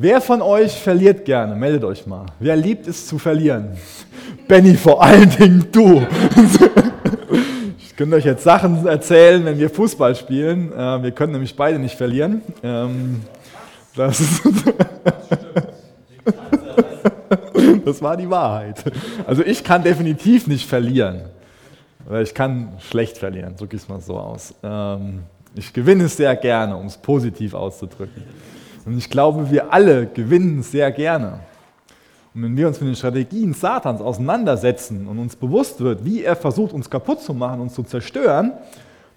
Wer von euch verliert gerne? Meldet euch mal. Wer liebt es zu verlieren? Benny, vor allen Dingen du. Ich könnte euch jetzt Sachen erzählen, wenn wir Fußball spielen. Äh, wir können nämlich beide nicht verlieren. Ähm, das, das war die Wahrheit. Also ich kann definitiv nicht verlieren. Ich kann schlecht verlieren, drücke ich es mal so aus. Ähm, ich gewinne sehr gerne, um es positiv auszudrücken. Und ich glaube, wir alle gewinnen sehr gerne. Und wenn wir uns mit den Strategien Satans auseinandersetzen und uns bewusst wird, wie er versucht, uns kaputt zu machen, uns zu zerstören,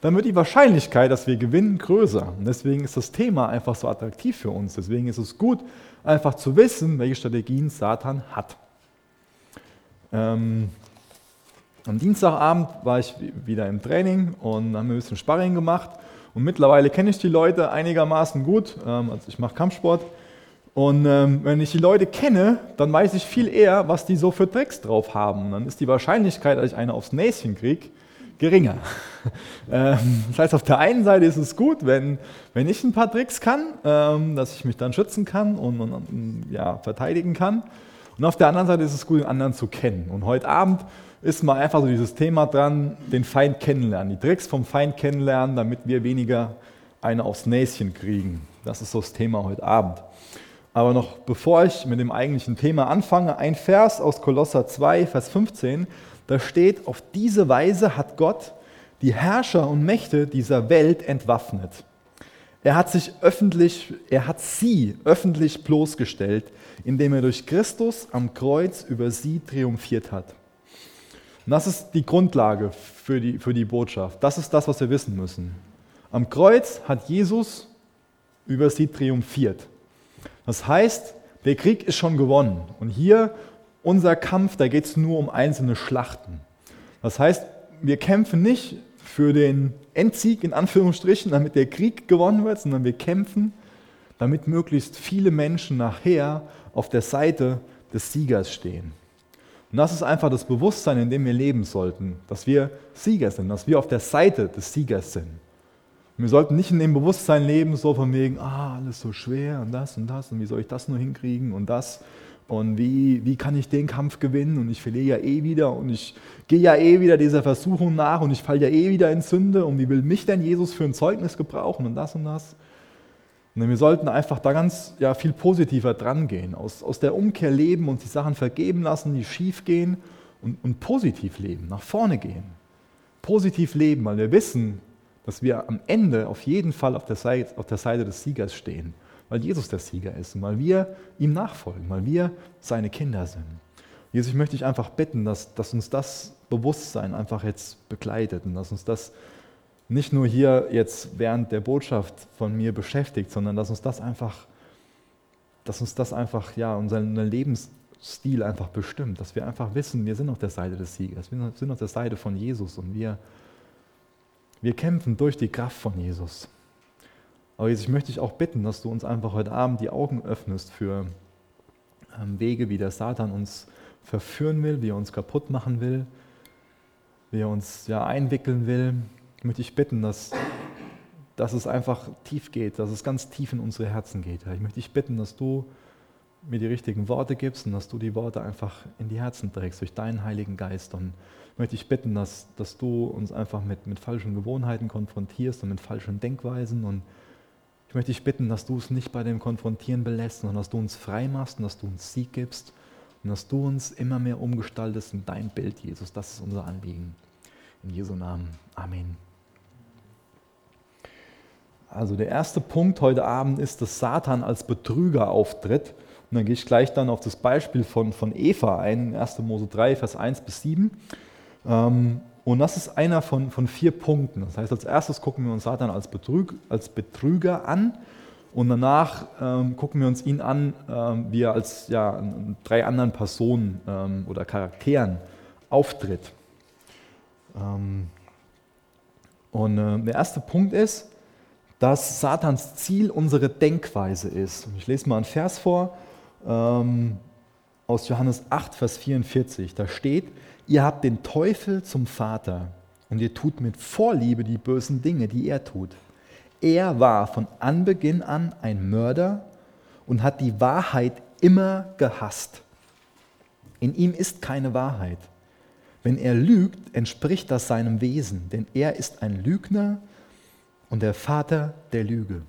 dann wird die Wahrscheinlichkeit, dass wir gewinnen, größer. Und deswegen ist das Thema einfach so attraktiv für uns. Deswegen ist es gut, einfach zu wissen, welche Strategien Satan hat. Ähm, am Dienstagabend war ich wieder im Training und haben ein bisschen Sparring gemacht. Und mittlerweile kenne ich die Leute einigermaßen gut. Ähm, also ich mache Kampfsport. Und ähm, wenn ich die Leute kenne, dann weiß ich viel eher, was die so für Tricks drauf haben. Dann ist die Wahrscheinlichkeit, dass ich eine aufs Näschen kriege, geringer. ähm, das heißt, auf der einen Seite ist es gut, wenn, wenn ich ein paar Tricks kann, dass ich mich dann schützen kann und, und, und ja, verteidigen kann. Und auf der anderen Seite ist es gut, den anderen zu kennen. Und heute Abend ist mal einfach so dieses Thema dran, den Feind kennenlernen, die Tricks vom Feind kennenlernen, damit wir weniger eine aufs Näschen kriegen. Das ist so das Thema heute Abend. Aber noch bevor ich mit dem eigentlichen Thema anfange, ein Vers aus Kolosser 2, Vers 15, da steht, auf diese Weise hat Gott die Herrscher und Mächte dieser Welt entwaffnet. Er hat sich öffentlich, er hat sie öffentlich bloßgestellt, indem er durch Christus am Kreuz über sie triumphiert hat. Und das ist die Grundlage für die, für die Botschaft. Das ist das, was wir wissen müssen. Am Kreuz hat Jesus über sie triumphiert. Das heißt, der Krieg ist schon gewonnen. Und hier unser Kampf, da geht es nur um einzelne Schlachten. Das heißt, wir kämpfen nicht für den Endsieg in Anführungsstrichen, damit der Krieg gewonnen wird, sondern wir kämpfen, damit möglichst viele Menschen nachher auf der Seite des Siegers stehen. Und das ist einfach das Bewusstsein, in dem wir leben sollten, dass wir Sieger sind, dass wir auf der Seite des Siegers sind. Und wir sollten nicht in dem Bewusstsein leben, so von wegen, ah, alles so schwer und das und das und wie soll ich das nur hinkriegen und das und wie, wie kann ich den Kampf gewinnen und ich verliere ja eh wieder und ich gehe ja eh wieder dieser Versuchung nach und ich falle ja eh wieder in Sünde und wie will mich denn Jesus für ein Zeugnis gebrauchen und das und das. Und wir sollten einfach da ganz ja, viel positiver dran gehen, aus, aus der Umkehr leben und die Sachen vergeben lassen, die schief gehen und, und positiv leben, nach vorne gehen. Positiv leben, weil wir wissen, dass wir am Ende auf jeden Fall auf der Seite, auf der Seite des Siegers stehen, weil Jesus der Sieger ist und weil wir ihm nachfolgen, weil wir seine Kinder sind. Jesus, ich möchte dich einfach bitten, dass, dass uns das Bewusstsein einfach jetzt begleitet und dass uns das nicht nur hier jetzt während der Botschaft von mir beschäftigt, sondern dass uns das einfach, dass uns das einfach, ja, unseren Lebensstil einfach bestimmt, dass wir einfach wissen, wir sind auf der Seite des Siegers, wir sind auf der Seite von Jesus und wir, wir kämpfen durch die Kraft von Jesus. Aber jetzt möchte ich auch bitten, dass du uns einfach heute Abend die Augen öffnest für ähm, Wege, wie der Satan uns verführen will, wie er uns kaputt machen will, wie er uns ja einwickeln will, möchte ich bitten, dass, dass es einfach tief geht, dass es ganz tief in unsere Herzen geht. Ich möchte dich bitten, dass du mir die richtigen Worte gibst und dass du die Worte einfach in die Herzen trägst durch deinen Heiligen Geist. Und ich möchte dich bitten, dass, dass du uns einfach mit, mit falschen Gewohnheiten konfrontierst und mit falschen Denkweisen. Und ich möchte dich bitten, dass du es nicht bei dem Konfrontieren belässt, sondern dass du uns frei machst und dass du uns Sieg gibst und dass du uns immer mehr umgestaltest in dein Bild, Jesus. Das ist unser Anliegen. In Jesu Namen. Amen. Also der erste Punkt heute Abend ist, dass Satan als Betrüger auftritt. Und dann gehe ich gleich dann auf das Beispiel von, von Eva ein, 1. Mose 3, Vers 1 bis 7. Ähm, und das ist einer von, von vier Punkten. Das heißt, als erstes gucken wir uns Satan als, Betrüg, als Betrüger an und danach ähm, gucken wir uns ihn an, ähm, wie er als ja, drei anderen Personen ähm, oder Charakteren auftritt. Ähm, und äh, der erste Punkt ist, dass Satans Ziel unsere Denkweise ist. Ich lese mal einen Vers vor ähm, aus Johannes 8, Vers 44. Da steht, ihr habt den Teufel zum Vater und ihr tut mit Vorliebe die bösen Dinge, die er tut. Er war von Anbeginn an ein Mörder und hat die Wahrheit immer gehasst. In ihm ist keine Wahrheit. Wenn er lügt, entspricht das seinem Wesen, denn er ist ein Lügner und der Vater der Lüge.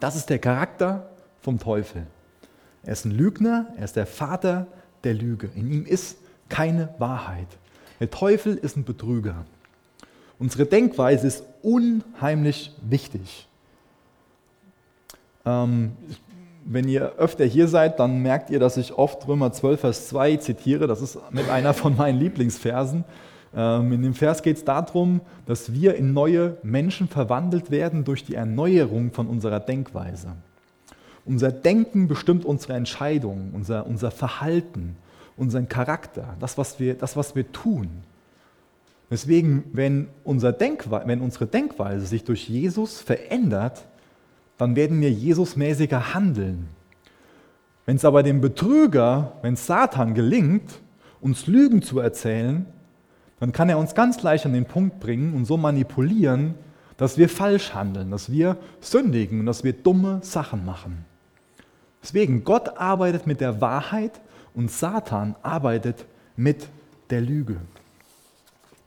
Das ist der Charakter vom Teufel. Er ist ein Lügner, er ist der Vater der Lüge. In ihm ist keine Wahrheit. Der Teufel ist ein Betrüger. Unsere Denkweise ist unheimlich wichtig. Ähm, wenn ihr öfter hier seid, dann merkt ihr, dass ich oft Römer 12, Vers 2 zitiere. Das ist mit einer von meinen Lieblingsversen. Ähm, in dem Vers geht es darum, dass wir in neue Menschen verwandelt werden durch die Erneuerung von unserer Denkweise. Unser Denken bestimmt unsere Entscheidungen, unser, unser Verhalten, unseren Charakter, das was, wir, das, was wir tun. Deswegen, wenn, unser Denkwe wenn unsere Denkweise sich durch Jesus verändert, dann werden wir Jesusmäßiger handeln. Wenn es aber dem Betrüger, wenn Satan gelingt, uns Lügen zu erzählen, dann kann er uns ganz leicht an den Punkt bringen und so manipulieren, dass wir falsch handeln, dass wir sündigen und dass wir dumme Sachen machen. Deswegen, Gott arbeitet mit der Wahrheit und Satan arbeitet mit der Lüge.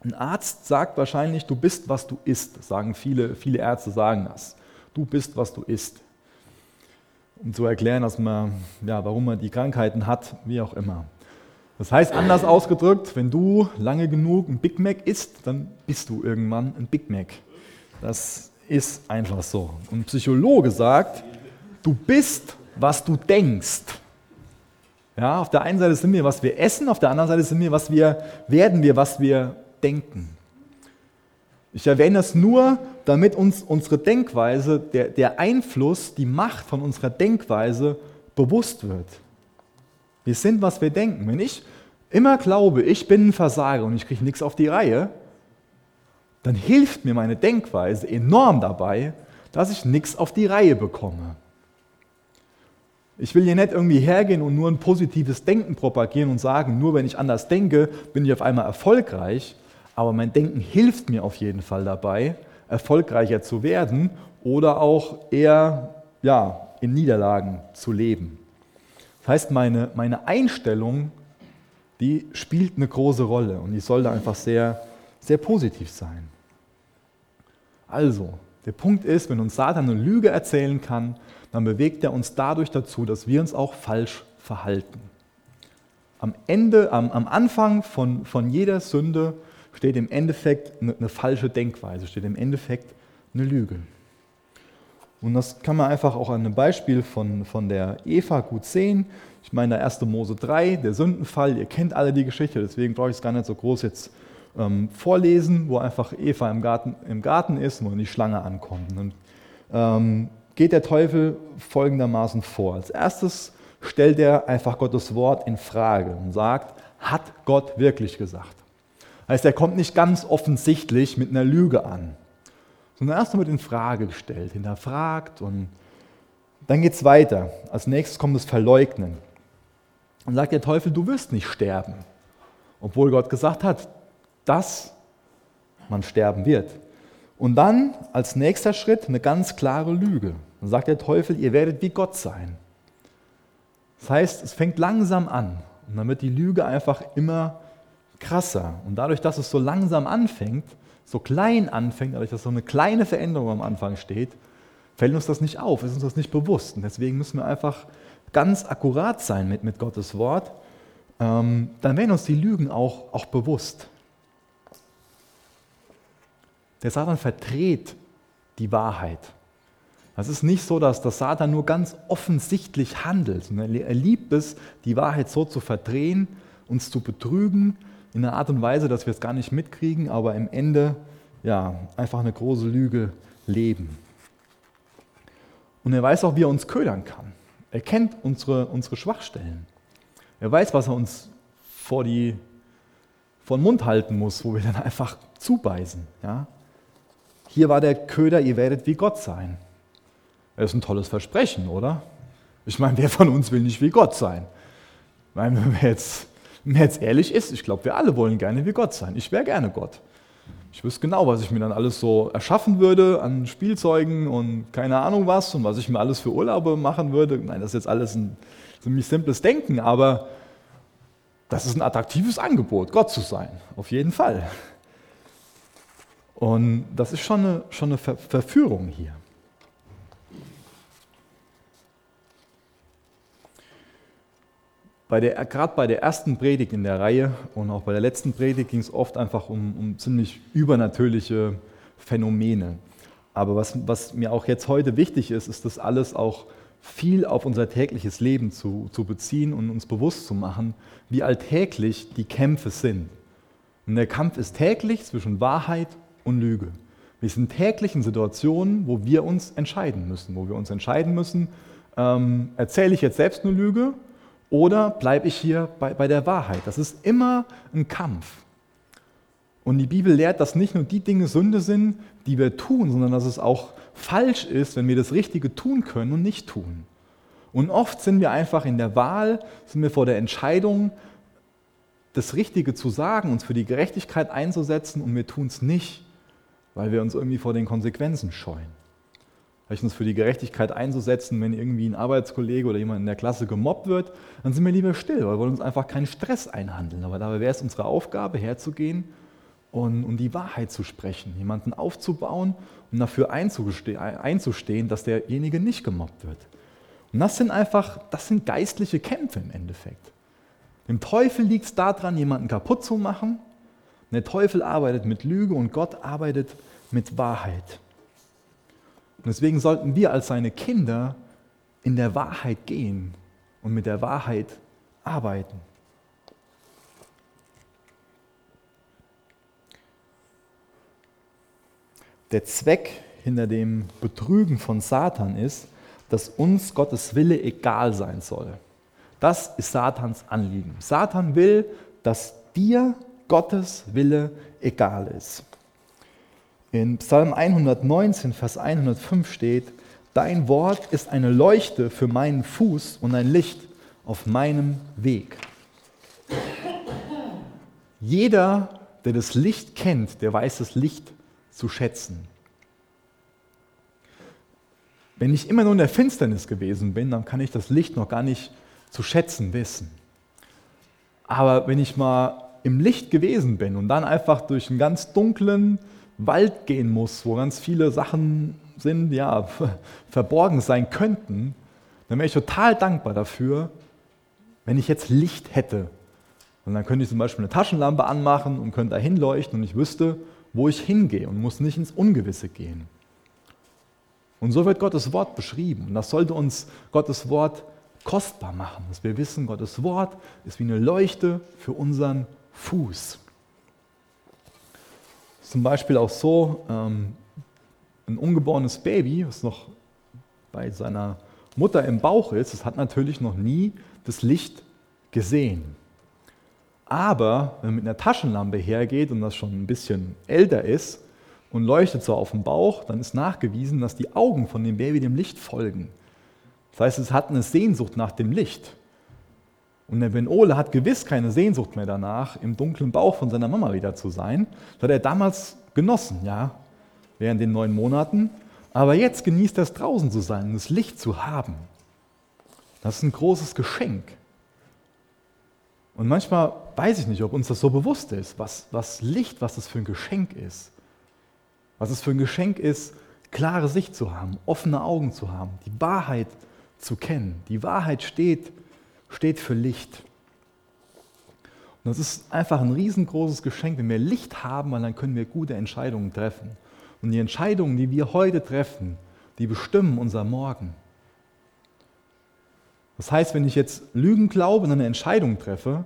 Ein Arzt sagt wahrscheinlich, du bist, was du isst. Sagen viele, viele Ärzte sagen das. Du bist, was du isst. Um zu erklären, dass man, ja, warum man die Krankheiten hat, wie auch immer. Das heißt, anders ausgedrückt, wenn du lange genug ein Big Mac isst, dann bist du irgendwann ein Big Mac. Das ist einfach so. Und ein Psychologe sagt, du bist, was du denkst. Ja, auf der einen Seite sind wir, was wir essen, auf der anderen Seite sind wir, was wir werden wir, was wir denken. Ich erwähne das nur, damit uns unsere Denkweise, der, der Einfluss, die Macht von unserer Denkweise bewusst wird. Wir sind, was wir denken. Wenn ich immer glaube, ich bin ein Versager und ich kriege nichts auf die Reihe, dann hilft mir meine Denkweise enorm dabei, dass ich nichts auf die Reihe bekomme. Ich will hier nicht irgendwie hergehen und nur ein positives Denken propagieren und sagen, nur wenn ich anders denke, bin ich auf einmal erfolgreich, aber mein Denken hilft mir auf jeden Fall dabei, erfolgreicher zu werden oder auch eher ja, in Niederlagen zu leben. Heißt, meine, meine Einstellung, die spielt eine große Rolle und die sollte einfach sehr, sehr positiv sein. Also, der Punkt ist, wenn uns Satan eine Lüge erzählen kann, dann bewegt er uns dadurch dazu, dass wir uns auch falsch verhalten. Am Ende, am, am Anfang von, von jeder Sünde steht im Endeffekt eine, eine falsche Denkweise, steht im Endeffekt eine Lüge. Und das kann man einfach auch an einem Beispiel von, von der Eva gut sehen. Ich meine, der 1. Mose 3, der Sündenfall, ihr kennt alle die Geschichte, deswegen brauche ich es gar nicht so groß jetzt ähm, vorlesen, wo einfach Eva im Garten, im Garten ist, wo die Schlange ankommt. Und ähm, geht der Teufel folgendermaßen vor. Als erstes stellt er einfach Gottes Wort in Frage und sagt, hat Gott wirklich gesagt? Heißt, er kommt nicht ganz offensichtlich mit einer Lüge an, sondern erst einmal in Frage gestellt, hinterfragt und dann geht es weiter. Als nächstes kommt das Verleugnen. Und sagt der Teufel, du wirst nicht sterben. Obwohl Gott gesagt hat, dass man sterben wird. Und dann als nächster Schritt eine ganz klare Lüge. Dann sagt der Teufel, ihr werdet wie Gott sein. Das heißt, es fängt langsam an und dann wird die Lüge einfach immer krasser. Und dadurch, dass es so langsam anfängt, so klein anfängt, dadurch, dass so eine kleine Veränderung am Anfang steht, fällt uns das nicht auf, ist uns das nicht bewusst. Und deswegen müssen wir einfach ganz akkurat sein mit, mit Gottes Wort. Ähm, dann werden uns die Lügen auch, auch bewusst. Der Satan verdreht die Wahrheit. Es ist nicht so, dass der Satan nur ganz offensichtlich handelt, sondern er liebt es, die Wahrheit so zu verdrehen, uns zu betrügen in einer Art und Weise, dass wir es gar nicht mitkriegen, aber im Ende ja, einfach eine große Lüge leben. Und er weiß auch, wie er uns ködern kann. Er kennt unsere, unsere Schwachstellen. Er weiß, was er uns vor, die, vor den Mund halten muss, wo wir dann einfach zubeißen. Ja? Hier war der Köder, ihr werdet wie Gott sein. Das ist ein tolles Versprechen, oder? Ich meine, wer von uns will nicht wie Gott sein? Ich meine, wenn wir jetzt Wer jetzt ehrlich ist, ich glaube, wir alle wollen gerne wie Gott sein. Ich wäre gerne Gott. Ich wüsste genau, was ich mir dann alles so erschaffen würde an Spielzeugen und keine Ahnung was und was ich mir alles für Urlaube machen würde. Nein, das ist jetzt alles ein ziemlich simples Denken, aber das ist ein attraktives Angebot, Gott zu sein, auf jeden Fall. Und das ist schon eine, schon eine Ver Verführung hier. Bei der, gerade bei der ersten Predigt in der Reihe und auch bei der letzten Predigt ging es oft einfach um, um ziemlich übernatürliche Phänomene. Aber was, was, mir auch jetzt heute wichtig ist, ist das alles auch viel auf unser tägliches Leben zu, zu beziehen und uns bewusst zu machen, wie alltäglich die Kämpfe sind. Und der Kampf ist täglich zwischen Wahrheit und Lüge. Wir sind täglich in Situationen, wo wir uns entscheiden müssen, wo wir uns entscheiden müssen, ähm, erzähle ich jetzt selbst eine Lüge oder bleibe ich hier bei, bei der Wahrheit? Das ist immer ein Kampf. Und die Bibel lehrt, dass nicht nur die Dinge Sünde sind, die wir tun, sondern dass es auch falsch ist, wenn wir das Richtige tun können und nicht tun. Und oft sind wir einfach in der Wahl, sind wir vor der Entscheidung, das Richtige zu sagen, uns für die Gerechtigkeit einzusetzen und wir tun es nicht, weil wir uns irgendwie vor den Konsequenzen scheuen vielleicht uns für die Gerechtigkeit einzusetzen, wenn irgendwie ein Arbeitskollege oder jemand in der Klasse gemobbt wird, dann sind wir lieber still, weil wir wollen uns einfach keinen Stress einhandeln. Aber dabei wäre es unsere Aufgabe, herzugehen und, und die Wahrheit zu sprechen, jemanden aufzubauen und dafür einzustehen, dass derjenige nicht gemobbt wird. Und das sind einfach, das sind geistliche Kämpfe im Endeffekt. Dem Teufel liegt es daran, jemanden kaputt zu machen. Der Teufel arbeitet mit Lüge und Gott arbeitet mit Wahrheit. Und deswegen sollten wir als seine Kinder in der Wahrheit gehen und mit der Wahrheit arbeiten. Der Zweck hinter dem Betrügen von Satan ist, dass uns Gottes Wille egal sein soll. Das ist Satans Anliegen. Satan will, dass dir Gottes Wille egal ist. In Psalm 119, Vers 105 steht, Dein Wort ist eine Leuchte für meinen Fuß und ein Licht auf meinem Weg. Jeder, der das Licht kennt, der weiß das Licht zu schätzen. Wenn ich immer nur in der Finsternis gewesen bin, dann kann ich das Licht noch gar nicht zu schätzen wissen. Aber wenn ich mal im Licht gewesen bin und dann einfach durch einen ganz dunklen, Wald gehen muss, wo ganz viele Sachen sind, ja, verborgen sein könnten, dann wäre ich total dankbar dafür, wenn ich jetzt Licht hätte. Und dann könnte ich zum Beispiel eine Taschenlampe anmachen und könnte da hinleuchten und ich wüsste, wo ich hingehe und muss nicht ins Ungewisse gehen. Und so wird Gottes Wort beschrieben. Und das sollte uns Gottes Wort kostbar machen, dass wir wissen, Gottes Wort ist wie eine Leuchte für unseren Fuß zum Beispiel auch so, ähm, ein ungeborenes Baby, das noch bei seiner Mutter im Bauch ist, das hat natürlich noch nie das Licht gesehen. Aber wenn man mit einer Taschenlampe hergeht und das schon ein bisschen älter ist und leuchtet so auf dem Bauch, dann ist nachgewiesen, dass die Augen von dem Baby dem Licht folgen. Das heißt, es hat eine Sehnsucht nach dem Licht. Und der Ben Ole hat gewiss keine Sehnsucht mehr danach, im dunklen Bauch von seiner Mama wieder zu sein. Das hat er damals genossen, ja, während den neun Monaten. Aber jetzt genießt er es draußen zu sein das Licht zu haben. Das ist ein großes Geschenk. Und manchmal weiß ich nicht, ob uns das so bewusst ist, was, was Licht, was das für ein Geschenk ist. Was es für ein Geschenk ist, klare Sicht zu haben, offene Augen zu haben, die Wahrheit zu kennen. Die Wahrheit steht steht für Licht. Und das ist einfach ein riesengroßes Geschenk. Wenn wir Licht haben, dann können wir gute Entscheidungen treffen. Und die Entscheidungen, die wir heute treffen, die bestimmen unser Morgen. Das heißt, wenn ich jetzt Lügen glaube und eine Entscheidung treffe,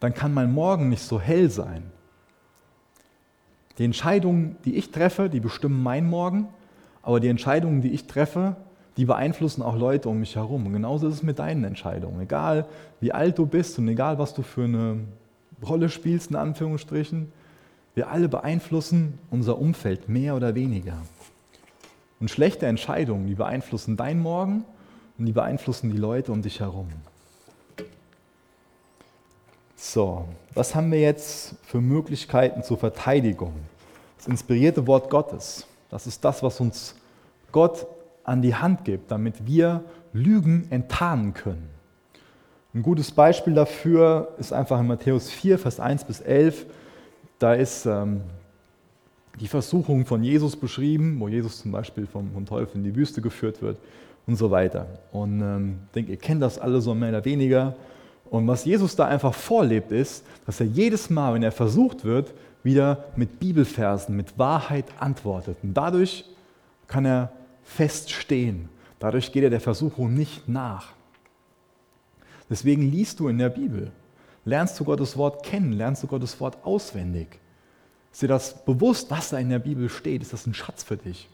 dann kann mein Morgen nicht so hell sein. Die Entscheidungen, die ich treffe, die bestimmen mein Morgen, aber die Entscheidungen, die ich treffe, die beeinflussen auch Leute um mich herum. Und genauso ist es mit deinen Entscheidungen. Egal wie alt du bist und egal was du für eine Rolle spielst, in Anführungsstrichen, wir alle beeinflussen unser Umfeld mehr oder weniger. Und schlechte Entscheidungen, die beeinflussen dein Morgen und die beeinflussen die Leute um dich herum. So, was haben wir jetzt für Möglichkeiten zur Verteidigung? Das inspirierte Wort Gottes, das ist das, was uns Gott an die Hand gibt, damit wir Lügen enttarnen können. Ein gutes Beispiel dafür ist einfach in Matthäus 4, Vers 1 bis 11. Da ist ähm, die Versuchung von Jesus beschrieben, wo Jesus zum Beispiel vom, vom Teufel in die Wüste geführt wird und so weiter. Und ähm, ich denke, ihr kennt das alle so mehr oder weniger. Und was Jesus da einfach vorlebt, ist, dass er jedes Mal, wenn er versucht wird, wieder mit Bibelversen, mit Wahrheit antwortet. Und dadurch kann er feststehen. Dadurch geht er der Versuchung nicht nach. Deswegen liest du in der Bibel, lernst du Gottes Wort kennen, lernst du Gottes Wort auswendig. Ist dir das bewusst, was da in der Bibel steht? Ist das ein Schatz für dich?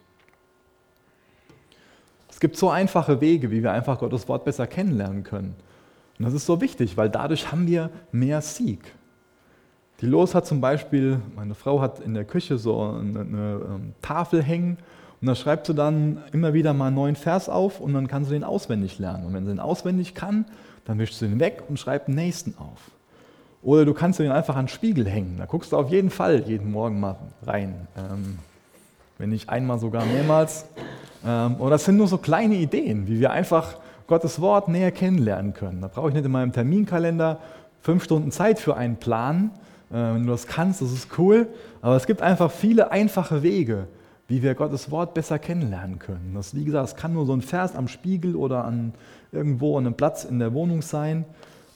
Es gibt so einfache Wege, wie wir einfach Gottes Wort besser kennenlernen können. Und das ist so wichtig, weil dadurch haben wir mehr Sieg. Die Los hat zum Beispiel, meine Frau hat in der Küche so eine, eine ähm, Tafel hängen und da schreibt sie dann immer wieder mal einen neuen Vers auf und dann kann sie den auswendig lernen. Und wenn sie den auswendig kann, dann wischt du ihn weg und schreibst den nächsten auf. Oder du kannst ihn einfach an den Spiegel hängen. Da guckst du auf jeden Fall jeden Morgen mal rein. Ähm, wenn nicht einmal, sogar mehrmals. Ähm, und das sind nur so kleine Ideen, wie wir einfach Gottes Wort näher kennenlernen können. Da brauche ich nicht in meinem Terminkalender fünf Stunden Zeit für einen Plan. Äh, wenn du das kannst, das ist cool. Aber es gibt einfach viele einfache Wege, wie wir Gottes Wort besser kennenlernen können. Das, wie gesagt, es kann nur so ein Vers am Spiegel oder an irgendwo an einem Platz in der Wohnung sein.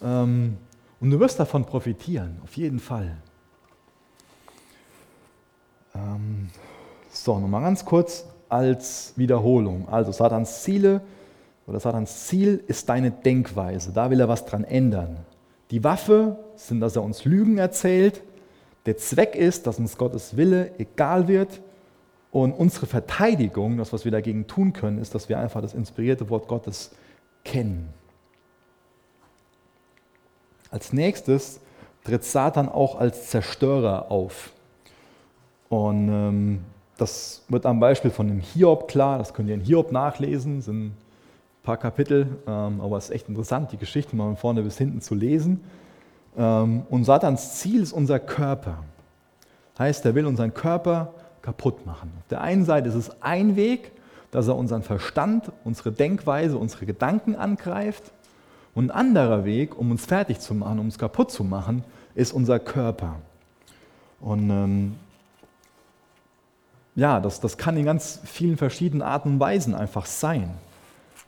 Ähm, und du wirst davon profitieren, auf jeden Fall. Ähm, so, nochmal ganz kurz als Wiederholung. Also Satans Ziele oder Satans Ziel ist deine Denkweise. Da will er was dran ändern. Die Waffe sind, dass er uns Lügen erzählt. Der Zweck ist, dass uns Gottes Wille egal wird und unsere Verteidigung, das, was wir dagegen tun können, ist, dass wir einfach das inspirierte Wort Gottes kennen. Als nächstes tritt Satan auch als Zerstörer auf. Und ähm, das wird am Beispiel von dem Hiob klar, das könnt ihr in Hiob nachlesen, sind ein paar Kapitel, ähm, aber es ist echt interessant, die Geschichte mal von vorne bis hinten zu lesen. Ähm, und Satans Ziel ist unser Körper. Heißt, er will unseren Körper kaputt machen. Auf der einen Seite ist es ein Weg, dass er unseren Verstand, unsere Denkweise, unsere Gedanken angreift. Und ein anderer Weg, um uns fertig zu machen, um uns kaputt zu machen, ist unser Körper. Und ähm, ja, das, das kann in ganz vielen verschiedenen Arten und Weisen einfach sein.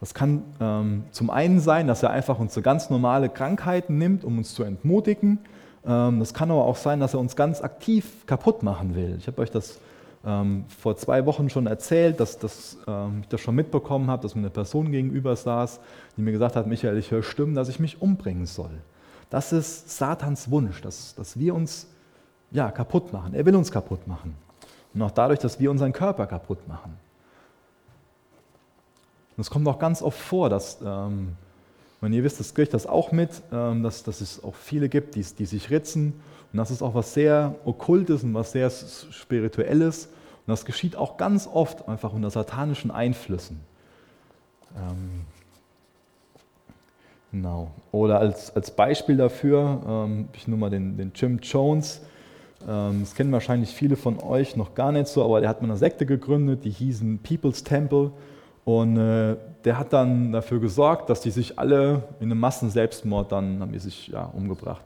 Das kann ähm, zum einen sein, dass er einfach unsere ganz normale Krankheiten nimmt, um uns zu entmutigen. Ähm, das kann aber auch sein, dass er uns ganz aktiv kaputt machen will. Ich habe euch das ähm, vor zwei Wochen schon erzählt, dass, dass ähm, ich das schon mitbekommen habe, dass mir eine Person gegenüber saß, die mir gesagt hat, Michael, ich höre Stimmen, dass ich mich umbringen soll. Das ist Satans Wunsch, dass, dass wir uns ja, kaputt machen. Er will uns kaputt machen. Und auch dadurch, dass wir unseren Körper kaputt machen. Und es kommt auch ganz oft vor, dass, ähm, wenn ihr wisst, das kriegt das auch mit, ähm, dass, dass es auch viele gibt, die, die sich ritzen und das ist auch was sehr Okkultes und was sehr Spirituelles. Und das geschieht auch ganz oft einfach unter satanischen Einflüssen. Ähm, genau. Oder als, als Beispiel dafür ähm, ich nur mal den, den Jim Jones. Ähm, das kennen wahrscheinlich viele von euch noch gar nicht so, aber der hat mal eine Sekte gegründet, die hießen People's Temple. Und äh, der hat dann dafür gesorgt, dass die sich alle in einem Massenselbstmord dann haben die sich ja, umgebracht.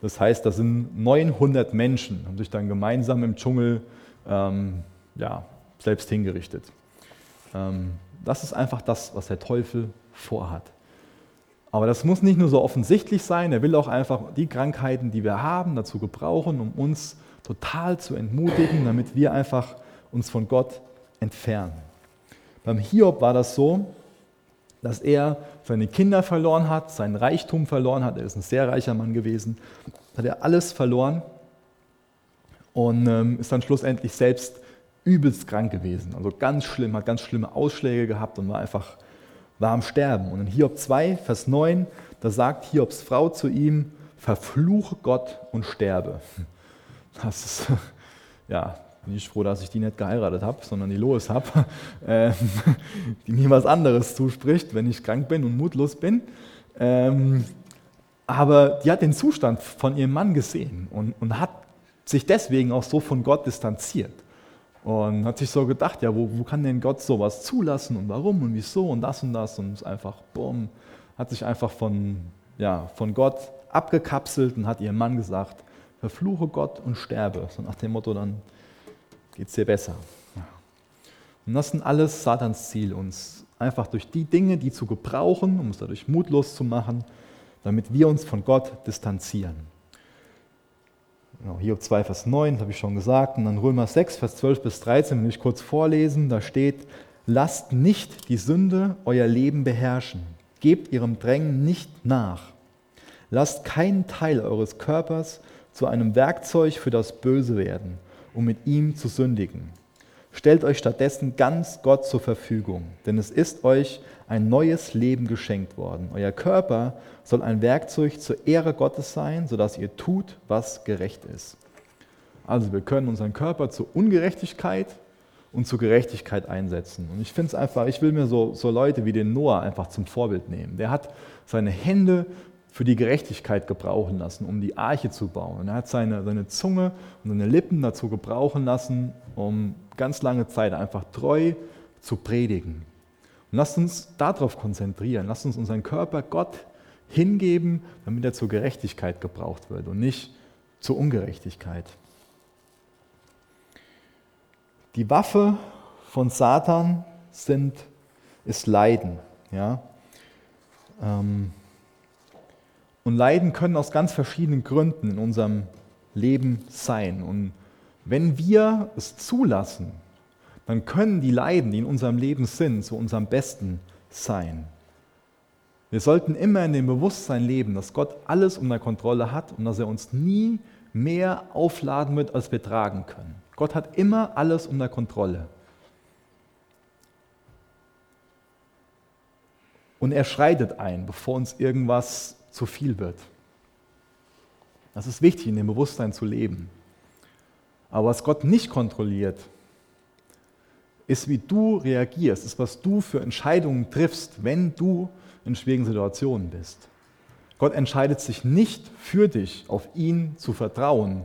Das heißt, da sind 900 Menschen, haben sich dann gemeinsam im Dschungel ähm, ja, selbst hingerichtet. Ähm, das ist einfach das, was der Teufel vorhat. Aber das muss nicht nur so offensichtlich sein, er will auch einfach die Krankheiten, die wir haben, dazu gebrauchen, um uns total zu entmutigen, damit wir einfach uns von Gott entfernen. Beim Hiob war das so, dass er seine Kinder verloren hat, seinen Reichtum verloren hat. Er ist ein sehr reicher Mann gewesen. Hat er alles verloren und ähm, ist dann schlussendlich selbst übelst krank gewesen. Also ganz schlimm, hat ganz schlimme Ausschläge gehabt und war einfach war am Sterben. Und in Hiob 2, Vers 9, da sagt Hiobs Frau zu ihm, verfluche Gott und sterbe. Das ist, ja, bin ich froh, dass ich die nicht geheiratet habe, sondern die Lois habe, äh, die mir was anderes zuspricht, wenn ich krank bin und mutlos bin. Ähm, Aber die hat den Zustand von ihrem Mann gesehen und, und hat sich deswegen auch so von Gott distanziert. Und hat sich so gedacht, ja, wo, wo kann denn Gott sowas zulassen und warum und wieso und das und das und ist einfach, bumm, hat sich einfach von, ja, von Gott abgekapselt und hat ihrem Mann gesagt, verfluche Gott und sterbe. So nach dem Motto, dann geht es dir besser. Und das sind alles Satans Ziel, uns einfach durch die Dinge, die zu gebrauchen, um uns dadurch mutlos zu machen, damit wir uns von Gott distanzieren. Genau, Hiob 2, Vers 9, das habe ich schon gesagt. Und dann Römer 6, Vers 12 bis 13, will ich kurz vorlesen. Da steht, lasst nicht die Sünde euer Leben beherrschen. Gebt ihrem Drängen nicht nach. Lasst keinen Teil eures Körpers zu einem Werkzeug für das Böse werden, um mit ihm zu sündigen. Stellt euch stattdessen ganz Gott zur Verfügung, denn es ist euch ein neues Leben geschenkt worden. Euer Körper soll ein Werkzeug zur Ehre Gottes sein, sodass ihr tut, was gerecht ist. Also wir können unseren Körper zur Ungerechtigkeit und zur Gerechtigkeit einsetzen. Und ich finde es einfach, ich will mir so, so Leute wie den Noah einfach zum Vorbild nehmen. Der hat seine Hände für die Gerechtigkeit gebrauchen lassen, um die Arche zu bauen. Und er hat seine, seine Zunge und seine Lippen dazu gebrauchen lassen, um ganz lange Zeit einfach treu zu predigen. Und lasst uns darauf konzentrieren, lasst uns unseren Körper Gott hingeben, damit er zur Gerechtigkeit gebraucht wird und nicht zur Ungerechtigkeit. Die Waffe von Satan sind, ist Leiden. Ja? Ähm, und Leiden können aus ganz verschiedenen Gründen in unserem Leben sein. Und wenn wir es zulassen, dann können die Leiden, die in unserem Leben sind, zu unserem Besten sein. Wir sollten immer in dem Bewusstsein leben, dass Gott alles unter Kontrolle hat und dass er uns nie mehr aufladen wird, als wir tragen können. Gott hat immer alles unter Kontrolle. Und er schreitet ein, bevor uns irgendwas zu viel wird. Das ist wichtig, in dem Bewusstsein zu leben. Aber was Gott nicht kontrolliert, ist, wie du reagierst, ist, was du für Entscheidungen triffst, wenn du in schwierigen Situationen bist. Gott entscheidet sich nicht für dich, auf ihn zu vertrauen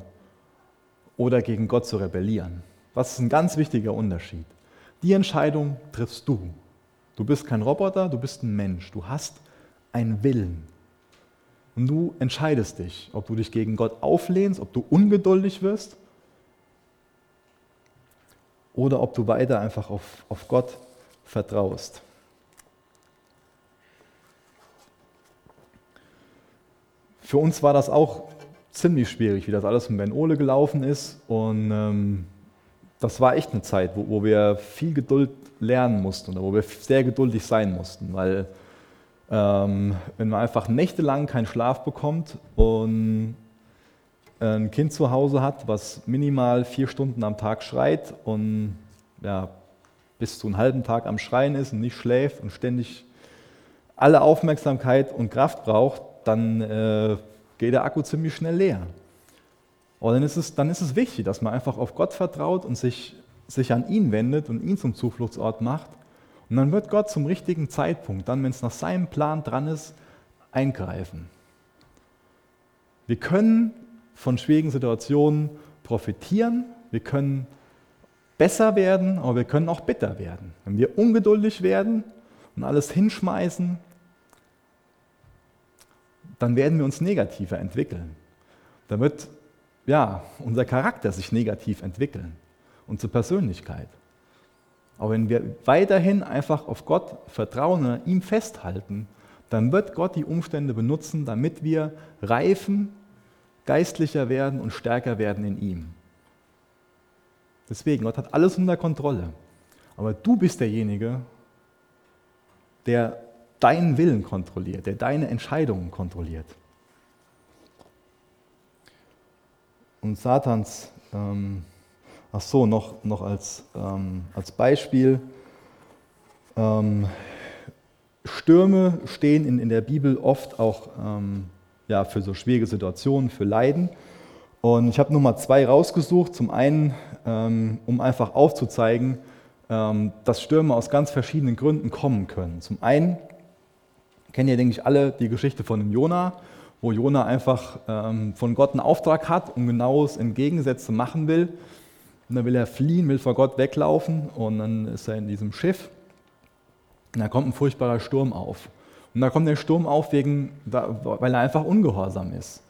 oder gegen Gott zu rebellieren. Das ist ein ganz wichtiger Unterschied. Die Entscheidung triffst du. Du bist kein Roboter, du bist ein Mensch. Du hast einen Willen. Und du entscheidest dich, ob du dich gegen Gott auflehnst, ob du ungeduldig wirst oder ob du weiter einfach auf, auf Gott vertraust. Für uns war das auch ziemlich schwierig, wie das alles mit Ben Ole gelaufen ist. Und ähm, das war echt eine Zeit, wo, wo, wir viel Geduld lernen mussten oder wo wir sehr geduldig sein mussten, weil ähm, wenn man einfach nächtelang keinen Schlaf bekommt und ein Kind zu Hause hat, was minimal vier Stunden am Tag schreit und ja, bis zu einem halben Tag am Schreien ist und nicht schläft und ständig alle Aufmerksamkeit und Kraft braucht, dann äh, geht der Akku ziemlich schnell leer. Und dann ist, es, dann ist es wichtig, dass man einfach auf Gott vertraut und sich, sich an ihn wendet und ihn zum Zufluchtsort macht. Und dann wird Gott zum richtigen Zeitpunkt, dann, wenn es nach seinem Plan dran ist, eingreifen. Wir können von schwierigen Situationen profitieren, wir können besser werden, aber wir können auch bitter werden. Wenn wir ungeduldig werden und alles hinschmeißen, dann werden wir uns negativer entwickeln. Da wird ja, unser Charakter sich negativ entwickeln, unsere Persönlichkeit. Aber wenn wir weiterhin einfach auf Gott vertrauen und ihm festhalten, dann wird Gott die Umstände benutzen, damit wir reifen geistlicher werden und stärker werden in ihm. Deswegen, Gott hat alles unter Kontrolle. Aber du bist derjenige, der deinen Willen kontrolliert, der deine Entscheidungen kontrolliert. Und Satans, ähm, ach so, noch, noch als, ähm, als Beispiel, ähm, Stürme stehen in, in der Bibel oft auch ähm, ja, für so schwierige Situationen, für Leiden. Und ich habe nur mal zwei rausgesucht. Zum einen, ähm, um einfach aufzuzeigen, ähm, dass Stürme aus ganz verschiedenen Gründen kommen können. Zum einen kennen ihr, denke ich, alle die Geschichte von dem Jona, wo Jona einfach ähm, von Gott einen Auftrag hat und genau das Entgegengesetzte machen will. Und dann will er fliehen, will vor Gott weglaufen und dann ist er in diesem Schiff. Und da kommt ein furchtbarer Sturm auf. Und da kommt der Sturm auf, wegen, weil er einfach ungehorsam ist.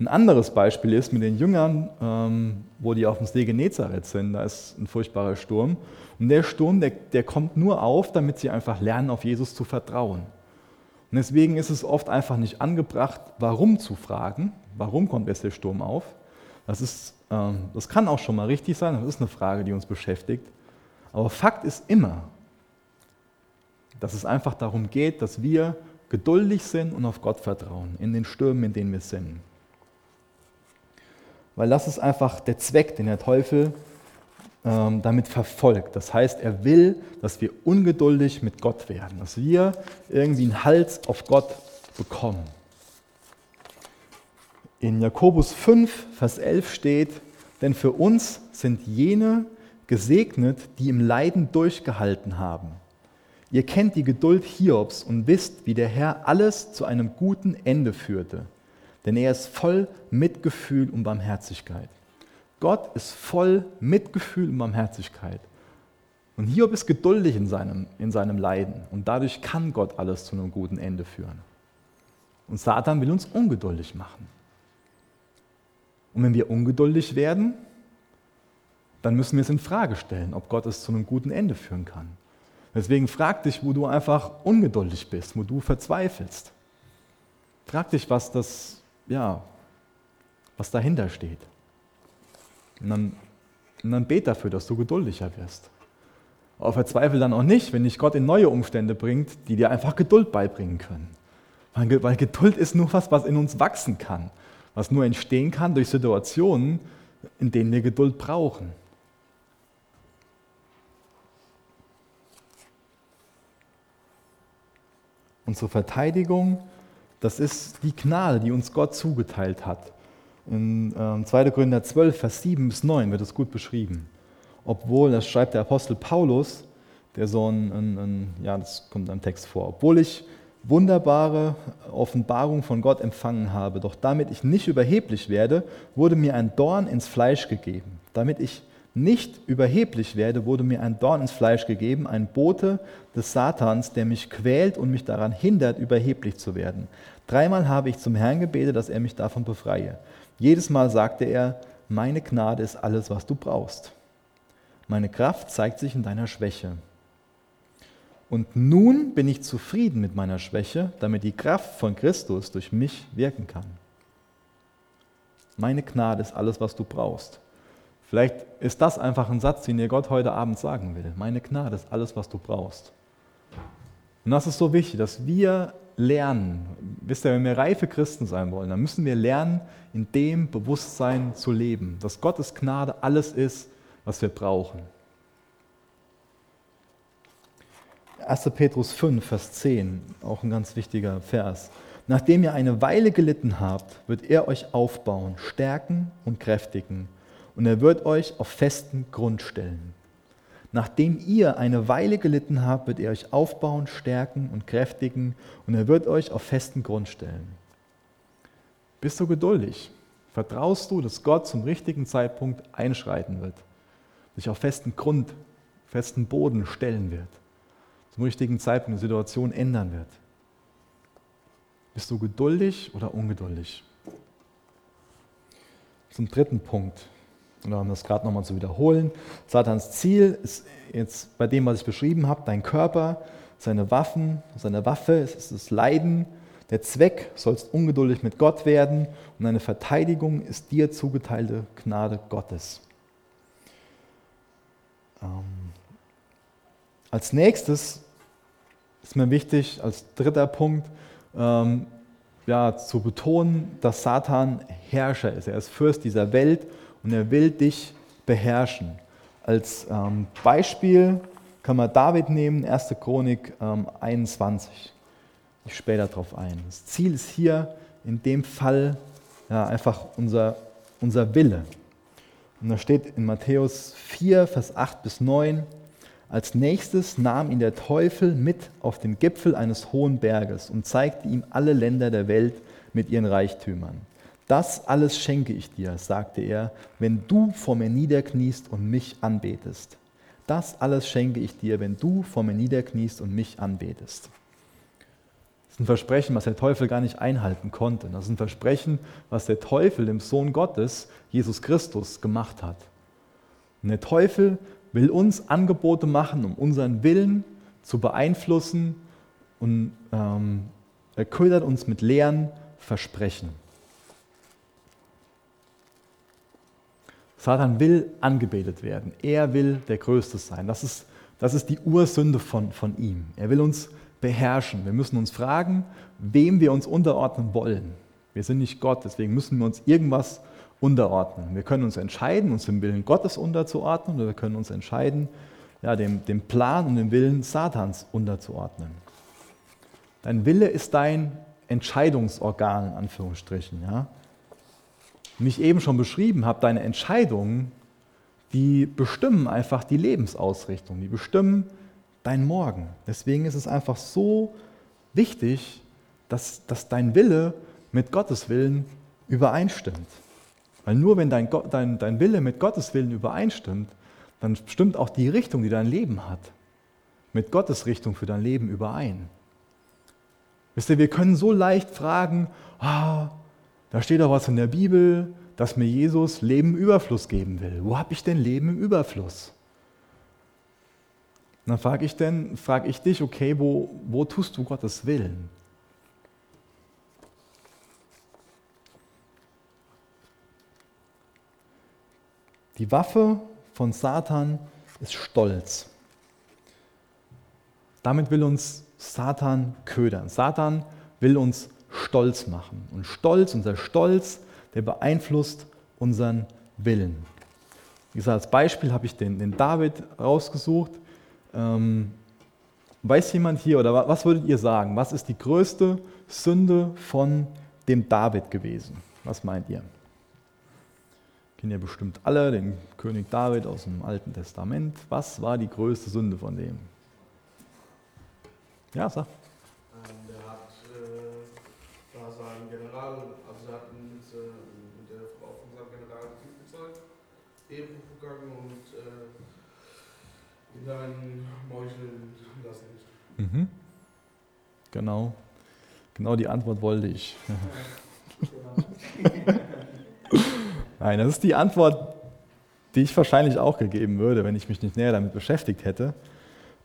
Ein anderes Beispiel ist mit den Jüngern, ähm, wo die auf dem See Genezareth sind, da ist ein furchtbarer Sturm. Und der Sturm, der, der kommt nur auf, damit sie einfach lernen, auf Jesus zu vertrauen. Und deswegen ist es oft einfach nicht angebracht, warum zu fragen. Warum kommt jetzt der Sturm auf? Das, ist, ähm, das kann auch schon mal richtig sein, das ist eine Frage, die uns beschäftigt. Aber Fakt ist immer, dass es einfach darum geht, dass wir geduldig sind und auf Gott vertrauen, in den Stürmen, in denen wir sind. Weil das ist einfach der Zweck, den der Teufel ähm, damit verfolgt. Das heißt, er will, dass wir ungeduldig mit Gott werden, dass wir irgendwie einen Hals auf Gott bekommen. In Jakobus 5, Vers 11 steht, denn für uns sind jene gesegnet, die im Leiden durchgehalten haben. Ihr kennt die Geduld Hiobs und wisst, wie der Herr alles zu einem guten Ende führte. Denn er ist voll Mitgefühl und Barmherzigkeit. Gott ist voll Mitgefühl und Barmherzigkeit. Und Hiob ist geduldig in seinem, in seinem Leiden. Und dadurch kann Gott alles zu einem guten Ende führen. Und Satan will uns ungeduldig machen. Und wenn wir ungeduldig werden, dann müssen wir es in Frage stellen, ob Gott es zu einem guten Ende führen kann. Deswegen frag dich, wo du einfach ungeduldig bist, wo du verzweifelst. Frag dich, was das, ja, was dahinter steht. Und dann, und dann bet dafür, dass du geduldiger wirst. Aber verzweifle dann auch nicht, wenn dich Gott in neue Umstände bringt, die dir einfach Geduld beibringen können. Weil, Geduld ist nur was, was in uns wachsen kann, was nur entstehen kann durch Situationen, in denen wir Geduld brauchen. Unsere Verteidigung, das ist die Gnade, die uns Gott zugeteilt hat. In äh, 2. Korinther 12, Vers 7 bis 9 wird es gut beschrieben. Obwohl, das schreibt der Apostel Paulus, der so ein, ein, ein ja, das kommt im Text vor, obwohl ich wunderbare Offenbarung von Gott empfangen habe, doch damit ich nicht überheblich werde, wurde mir ein Dorn ins Fleisch gegeben, damit ich nicht überheblich werde, wurde mir ein Dorn ins Fleisch gegeben, ein Bote des Satans, der mich quält und mich daran hindert, überheblich zu werden. Dreimal habe ich zum Herrn gebetet, dass er mich davon befreie. Jedes Mal sagte er, meine Gnade ist alles, was du brauchst. Meine Kraft zeigt sich in deiner Schwäche. Und nun bin ich zufrieden mit meiner Schwäche, damit die Kraft von Christus durch mich wirken kann. Meine Gnade ist alles, was du brauchst. Vielleicht ist das einfach ein Satz, den dir Gott heute Abend sagen will. Meine Gnade ist alles, was du brauchst. Und das ist so wichtig, dass wir lernen. Wisst ihr, wenn wir reife Christen sein wollen, dann müssen wir lernen, in dem Bewusstsein zu leben, dass Gottes Gnade alles ist, was wir brauchen. 1. Petrus 5, Vers 10, auch ein ganz wichtiger Vers. Nachdem ihr eine Weile gelitten habt, wird er euch aufbauen, stärken und kräftigen und er wird euch auf festen Grund stellen. Nachdem ihr eine Weile gelitten habt, wird er euch aufbauen, stärken und kräftigen und er wird euch auf festen Grund stellen. Bist du geduldig? Vertraust du, dass Gott zum richtigen Zeitpunkt einschreiten wird, sich auf festen Grund, festen Boden stellen wird, zum richtigen Zeitpunkt die Situation ändern wird? Bist du geduldig oder ungeduldig? Zum dritten Punkt oder um das gerade nochmal zu wiederholen, Satans Ziel ist jetzt bei dem, was ich beschrieben habe, dein Körper, seine Waffen, seine Waffe, es ist das Leiden. Der Zweck, sollst ungeduldig mit Gott werden und deine Verteidigung ist dir zugeteilte Gnade Gottes. Ähm, als nächstes ist mir wichtig, als dritter Punkt, ähm, ja, zu betonen, dass Satan Herrscher ist. Er ist Fürst dieser Welt und er will dich beherrschen. Als ähm, Beispiel kann man David nehmen, 1. Chronik ähm, 21. Ich später darauf ein. Das Ziel ist hier in dem Fall ja, einfach unser, unser Wille. Und da steht in Matthäus 4, Vers 8 bis 9, als nächstes nahm ihn der Teufel mit auf den Gipfel eines hohen Berges und zeigte ihm alle Länder der Welt mit ihren Reichtümern. Das alles schenke ich dir, sagte er, wenn du vor mir niederkniest und mich anbetest. Das alles schenke ich dir, wenn du vor mir niederkniest und mich anbetest. Das ist ein Versprechen, was der Teufel gar nicht einhalten konnte. Das ist ein Versprechen, was der Teufel dem Sohn Gottes, Jesus Christus, gemacht hat. Und der Teufel will uns Angebote machen, um unseren Willen zu beeinflussen und ähm, er ködert uns mit leeren Versprechen. Satan will angebetet werden. Er will der Größte sein. Das ist, das ist die Ursünde von, von ihm. Er will uns beherrschen. Wir müssen uns fragen, wem wir uns unterordnen wollen. Wir sind nicht Gott, deswegen müssen wir uns irgendwas unterordnen. Wir können uns entscheiden, uns dem Willen Gottes unterzuordnen, oder wir können uns entscheiden, ja, dem, dem Plan und dem Willen Satans unterzuordnen. Dein Wille ist dein Entscheidungsorgan, in Anführungsstrichen. Ja? Wie ich eben schon beschrieben habe, deine Entscheidungen, die bestimmen einfach die Lebensausrichtung, die bestimmen dein Morgen. Deswegen ist es einfach so wichtig, dass, dass dein Wille mit Gottes Willen übereinstimmt. Weil nur wenn dein, dein, dein Wille mit Gottes Willen übereinstimmt, dann stimmt auch die Richtung, die dein Leben hat, mit Gottes Richtung für dein Leben überein. Wisst ihr, wir können so leicht fragen, ah, da steht doch was in der Bibel, dass mir Jesus Leben im Überfluss geben will. Wo habe ich denn Leben im Überfluss? Und dann frage ich, frag ich dich, okay, wo, wo tust du Gottes Willen? Die Waffe von Satan ist Stolz. Damit will uns Satan ködern. Satan will uns stolz machen. Und Stolz, unser Stolz, der beeinflusst unseren Willen. Wie gesagt, als Beispiel habe ich den, den David rausgesucht. Ähm, weiß jemand hier oder was würdet ihr sagen? Was ist die größte Sünde von dem David gewesen? Was meint ihr? Kennen ja bestimmt alle den König David aus dem Alten Testament. Was war die größte Sünde von dem? Ja, sag. Ähm, der hat äh, da seinen General, also er hat mit, äh, mit der Frau von seinem General gezeigt, Ehebruch begangen und äh, ihn dann meucheln lassen. Mhm. Genau. Genau die Antwort wollte ich. Nein, das ist die Antwort, die ich wahrscheinlich auch gegeben würde, wenn ich mich nicht näher damit beschäftigt hätte.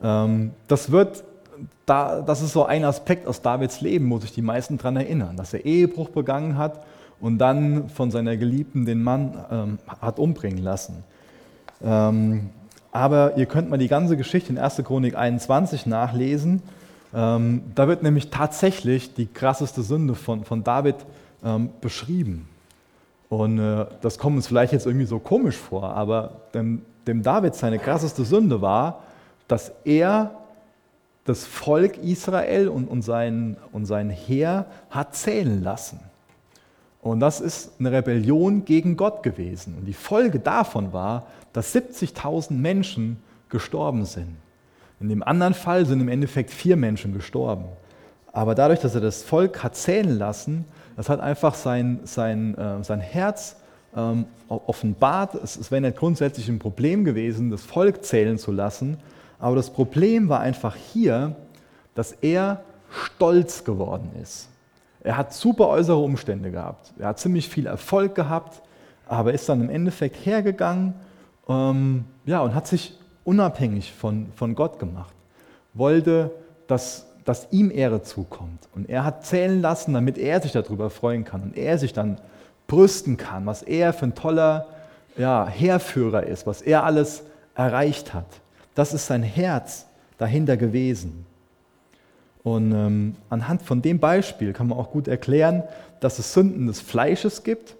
Ähm, das wird da, das ist so ein Aspekt aus Davids Leben, wo sich die meisten daran erinnern, dass er Ehebruch begangen hat und dann von seiner Geliebten den Mann ähm, hat umbringen lassen. Ähm, aber ihr könnt mal die ganze Geschichte in 1. Chronik 21 nachlesen. Da wird nämlich tatsächlich die krasseste Sünde von, von David beschrieben. Und äh, das kommt uns vielleicht jetzt irgendwie so komisch vor, aber dem, dem David seine krasseste Sünde war, dass er das Volk Israel und, und, sein, und sein Heer hat zählen lassen. Und das ist eine Rebellion gegen Gott gewesen. Und die Folge davon war, dass 70.000 Menschen gestorben sind. In dem anderen Fall sind im Endeffekt vier Menschen gestorben. Aber dadurch, dass er das Volk hat zählen lassen, das hat einfach sein, sein, äh, sein Herz ähm, offenbart. Es, es wäre nicht grundsätzlich ein Problem gewesen, das Volk zählen zu lassen, aber das Problem war einfach hier, dass er stolz geworden ist. Er hat super äußere Umstände gehabt. Er hat ziemlich viel Erfolg gehabt, aber ist dann im Endeffekt hergegangen ähm, ja, und hat sich unabhängig von, von Gott gemacht. Wollte, dass, dass ihm Ehre zukommt. Und er hat zählen lassen, damit er sich darüber freuen kann und er sich dann brüsten kann, was er für ein toller ja, Heerführer ist, was er alles erreicht hat. Das ist sein Herz dahinter gewesen. Und ähm, anhand von dem Beispiel kann man auch gut erklären, dass es Sünden des Fleisches gibt,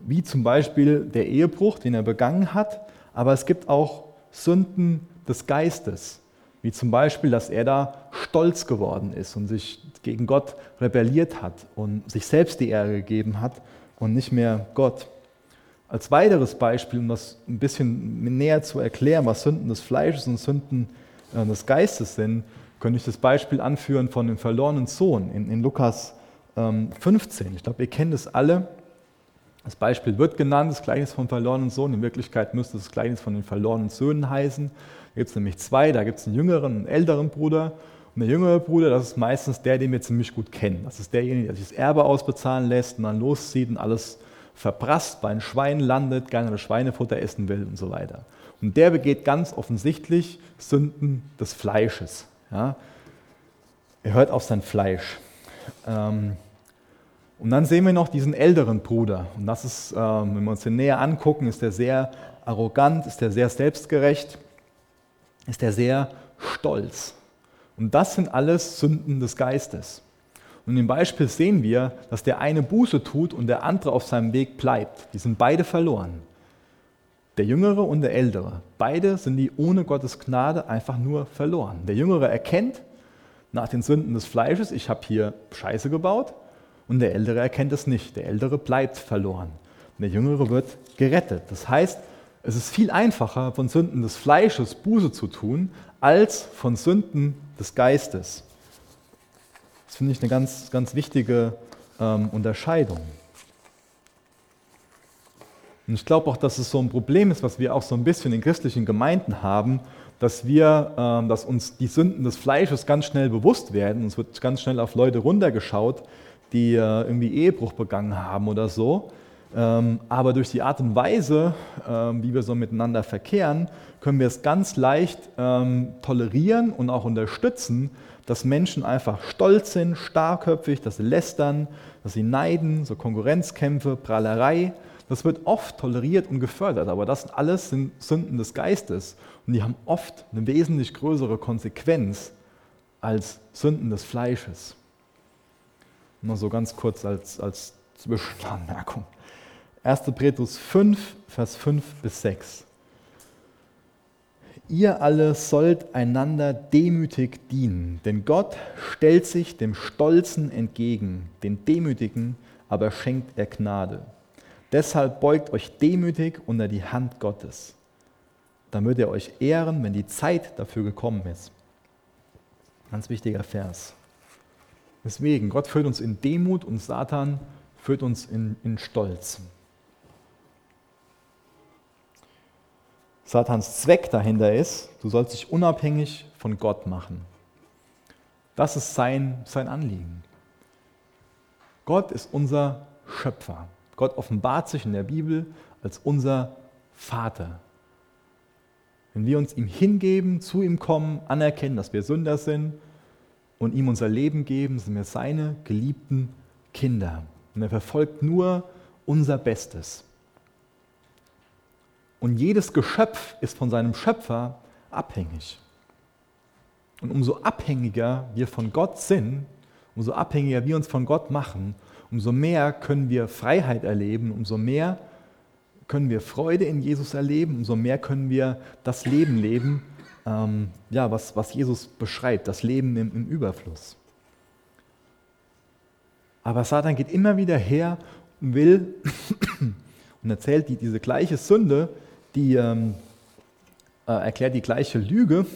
wie zum Beispiel der Ehebruch, den er begangen hat, aber es gibt auch Sünden des Geistes, wie zum Beispiel, dass er da stolz geworden ist und sich gegen Gott rebelliert hat und sich selbst die Ehre gegeben hat und nicht mehr Gott. Als weiteres Beispiel, um das ein bisschen näher zu erklären, was Sünden des Fleisches und Sünden äh, des Geistes sind, könnte ich das Beispiel anführen von dem verlorenen Sohn in, in Lukas 15. Ähm, ich glaube, ihr kennt es alle. Das Beispiel wird genannt, das Gleichnis vom verlorenen Sohn. In Wirklichkeit müsste das Gleichnis von den verlorenen Söhnen heißen. Da gibt es nämlich zwei, da gibt es einen jüngeren und einen älteren Bruder. Und der jüngere Bruder, das ist meistens der, den wir ziemlich gut kennen. Das ist derjenige, der sich das Erbe ausbezahlen lässt und dann loszieht und alles verprasst, bei einem Schwein landet, gerne das Schweinefutter essen will und so weiter. Und der begeht ganz offensichtlich Sünden des Fleisches. Ja? Er hört auf sein Fleisch. Ähm, und dann sehen wir noch diesen älteren Bruder. Und das ist, ähm, wenn wir uns den näher angucken, ist der sehr arrogant, ist der sehr selbstgerecht, ist der sehr stolz. Und das sind alles Sünden des Geistes. Und im Beispiel sehen wir, dass der eine Buße tut und der andere auf seinem Weg bleibt. Die sind beide verloren. Der Jüngere und der Ältere. Beide sind die ohne Gottes Gnade einfach nur verloren. Der Jüngere erkennt nach den Sünden des Fleisches, ich habe hier Scheiße gebaut. Und der Ältere erkennt es nicht. Der Ältere bleibt verloren. Der Jüngere wird gerettet. Das heißt, es ist viel einfacher, von Sünden des Fleisches Buße zu tun, als von Sünden des Geistes. Das finde ich eine ganz, ganz wichtige ähm, Unterscheidung. Und ich glaube auch, dass es so ein Problem ist, was wir auch so ein bisschen in christlichen Gemeinden haben, dass wir, ähm, dass uns die Sünden des Fleisches ganz schnell bewusst werden. Es wird ganz schnell auf Leute runtergeschaut, die äh, irgendwie Ehebruch begangen haben oder so. Ähm, aber durch die Art und Weise, ähm, wie wir so miteinander verkehren, können wir es ganz leicht ähm, tolerieren und auch unterstützen, dass Menschen einfach stolz sind, starrköpfig, dass sie lästern, dass sie neiden, so Konkurrenzkämpfe, Prahlerei. Das wird oft toleriert und gefördert, aber das alles sind Sünden des Geistes und die haben oft eine wesentlich größere Konsequenz als Sünden des Fleisches. Nur so ganz kurz als, als Zwischenanmerkung. 1. Petrus 5, Vers 5 bis 6. Ihr alle sollt einander demütig dienen, denn Gott stellt sich dem Stolzen entgegen, den Demütigen aber schenkt er Gnade. Deshalb beugt euch demütig unter die Hand Gottes. Wird er euch ehren, wenn die Zeit dafür gekommen ist. Ganz wichtiger Vers. Deswegen, Gott führt uns in Demut und Satan führt uns in, in Stolz. Satans Zweck dahinter ist, du sollst dich unabhängig von Gott machen. Das ist sein, sein Anliegen. Gott ist unser Schöpfer. Gott offenbart sich in der Bibel als unser Vater. Wenn wir uns ihm hingeben, zu ihm kommen, anerkennen, dass wir Sünder sind, und ihm unser Leben geben, sind wir seine geliebten Kinder. Und er verfolgt nur unser Bestes. Und jedes Geschöpf ist von seinem Schöpfer abhängig. Und umso abhängiger wir von Gott sind, umso abhängiger wir uns von Gott machen, umso mehr können wir Freiheit erleben, umso mehr können wir Freude in Jesus erleben, umso mehr können wir das Leben leben, ähm, ja, was, was Jesus beschreibt, das Leben im, im Überfluss. Aber Satan geht immer wieder her und will und erzählt die, diese gleiche Sünde, die ähm, äh, erklärt die gleiche Lüge,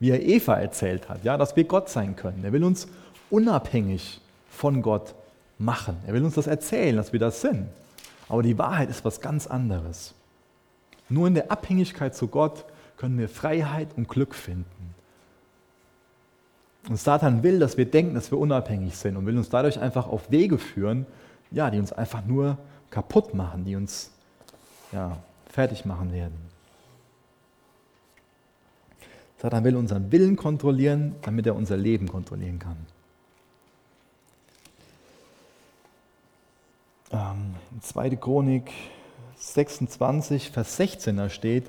wie er Eva erzählt hat, ja, dass wir Gott sein können. Er will uns unabhängig von Gott machen. Er will uns das erzählen, dass wir das sind. Aber die Wahrheit ist was ganz anderes. Nur in der Abhängigkeit zu Gott können wir Freiheit und Glück finden. Und Satan will, dass wir denken, dass wir unabhängig sind und will uns dadurch einfach auf Wege führen, ja, die uns einfach nur kaputt machen, die uns ja, fertig machen werden. Satan will unseren Willen kontrollieren, damit er unser Leben kontrollieren kann. Ähm, in 2. Chronik 26, Vers 16 da steht,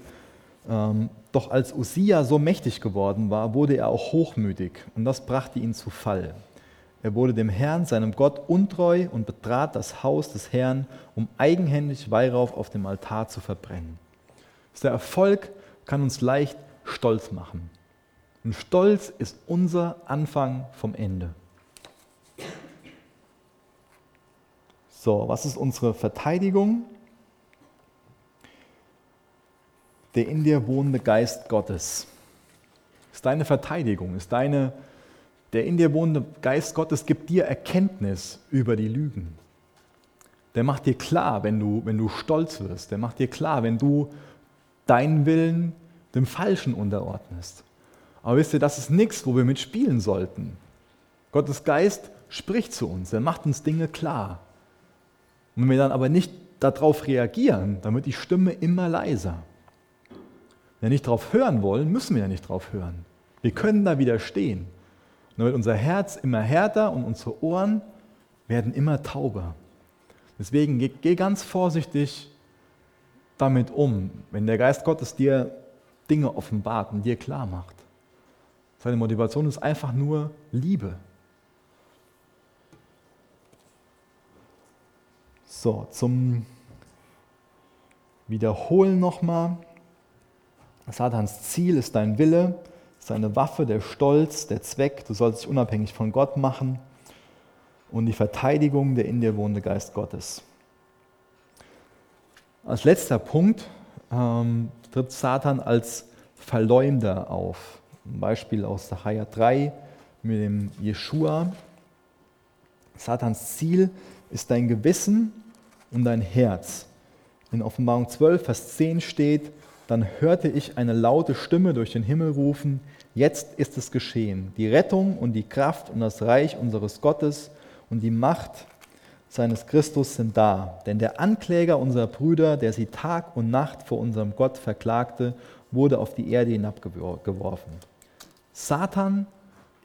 doch als Usia so mächtig geworden war, wurde er auch hochmütig und das brachte ihn zu Fall. Er wurde dem Herrn, seinem Gott, untreu und betrat das Haus des Herrn, um eigenhändig Weihrauch auf dem Altar zu verbrennen. Der Erfolg kann uns leicht stolz machen. Und Stolz ist unser Anfang vom Ende. So, was ist unsere Verteidigung? Der in dir wohnende Geist Gottes. Ist deine Verteidigung, ist deine Der in dir wohnende Geist Gottes gibt dir Erkenntnis über die Lügen. Der macht dir klar, wenn du, wenn du stolz wirst. Der macht dir klar, wenn du deinen Willen dem Falschen unterordnest. Aber wisst ihr, das ist nichts, wo wir mitspielen sollten. Gottes Geist spricht zu uns, er macht uns Dinge klar. Und wenn wir dann aber nicht darauf reagieren, dann wird die Stimme immer leiser. Wir nicht darauf hören wollen, müssen wir ja nicht darauf hören. Wir können da widerstehen. Dann wird unser Herz immer härter und unsere Ohren werden immer tauber. Deswegen geh, geh ganz vorsichtig damit um, wenn der Geist Gottes dir Dinge offenbart und dir klar macht. Seine Motivation ist einfach nur Liebe. So, zum Wiederholen nochmal. Satans Ziel ist dein Wille, seine Waffe, der Stolz, der Zweck. Du sollst dich unabhängig von Gott machen und die Verteidigung der in dir wohnende Geist Gottes. Als letzter Punkt ähm, tritt Satan als Verleumder auf. Ein Beispiel aus Sacharja 3 mit dem Jeshua. Satans Ziel ist dein Gewissen und dein Herz. In Offenbarung 12, Vers 10 steht, dann hörte ich eine laute Stimme durch den Himmel rufen, jetzt ist es geschehen. Die Rettung und die Kraft und das Reich unseres Gottes und die Macht seines Christus sind da. Denn der Ankläger unserer Brüder, der sie Tag und Nacht vor unserem Gott verklagte, wurde auf die Erde hinabgeworfen. Satan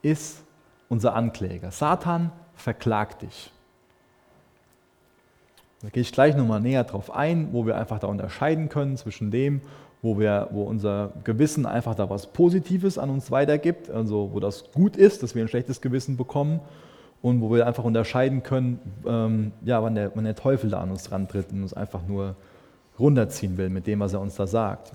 ist unser Ankläger. Satan verklagt dich. Da gehe ich gleich nochmal näher drauf ein, wo wir einfach da unterscheiden können zwischen dem, wo, wir, wo unser Gewissen einfach da was Positives an uns weitergibt, also wo das gut ist, dass wir ein schlechtes Gewissen bekommen und wo wir einfach unterscheiden können, ähm, ja, wann, der, wann der Teufel da an uns rantritt und uns einfach nur runterziehen will mit dem, was er uns da sagt.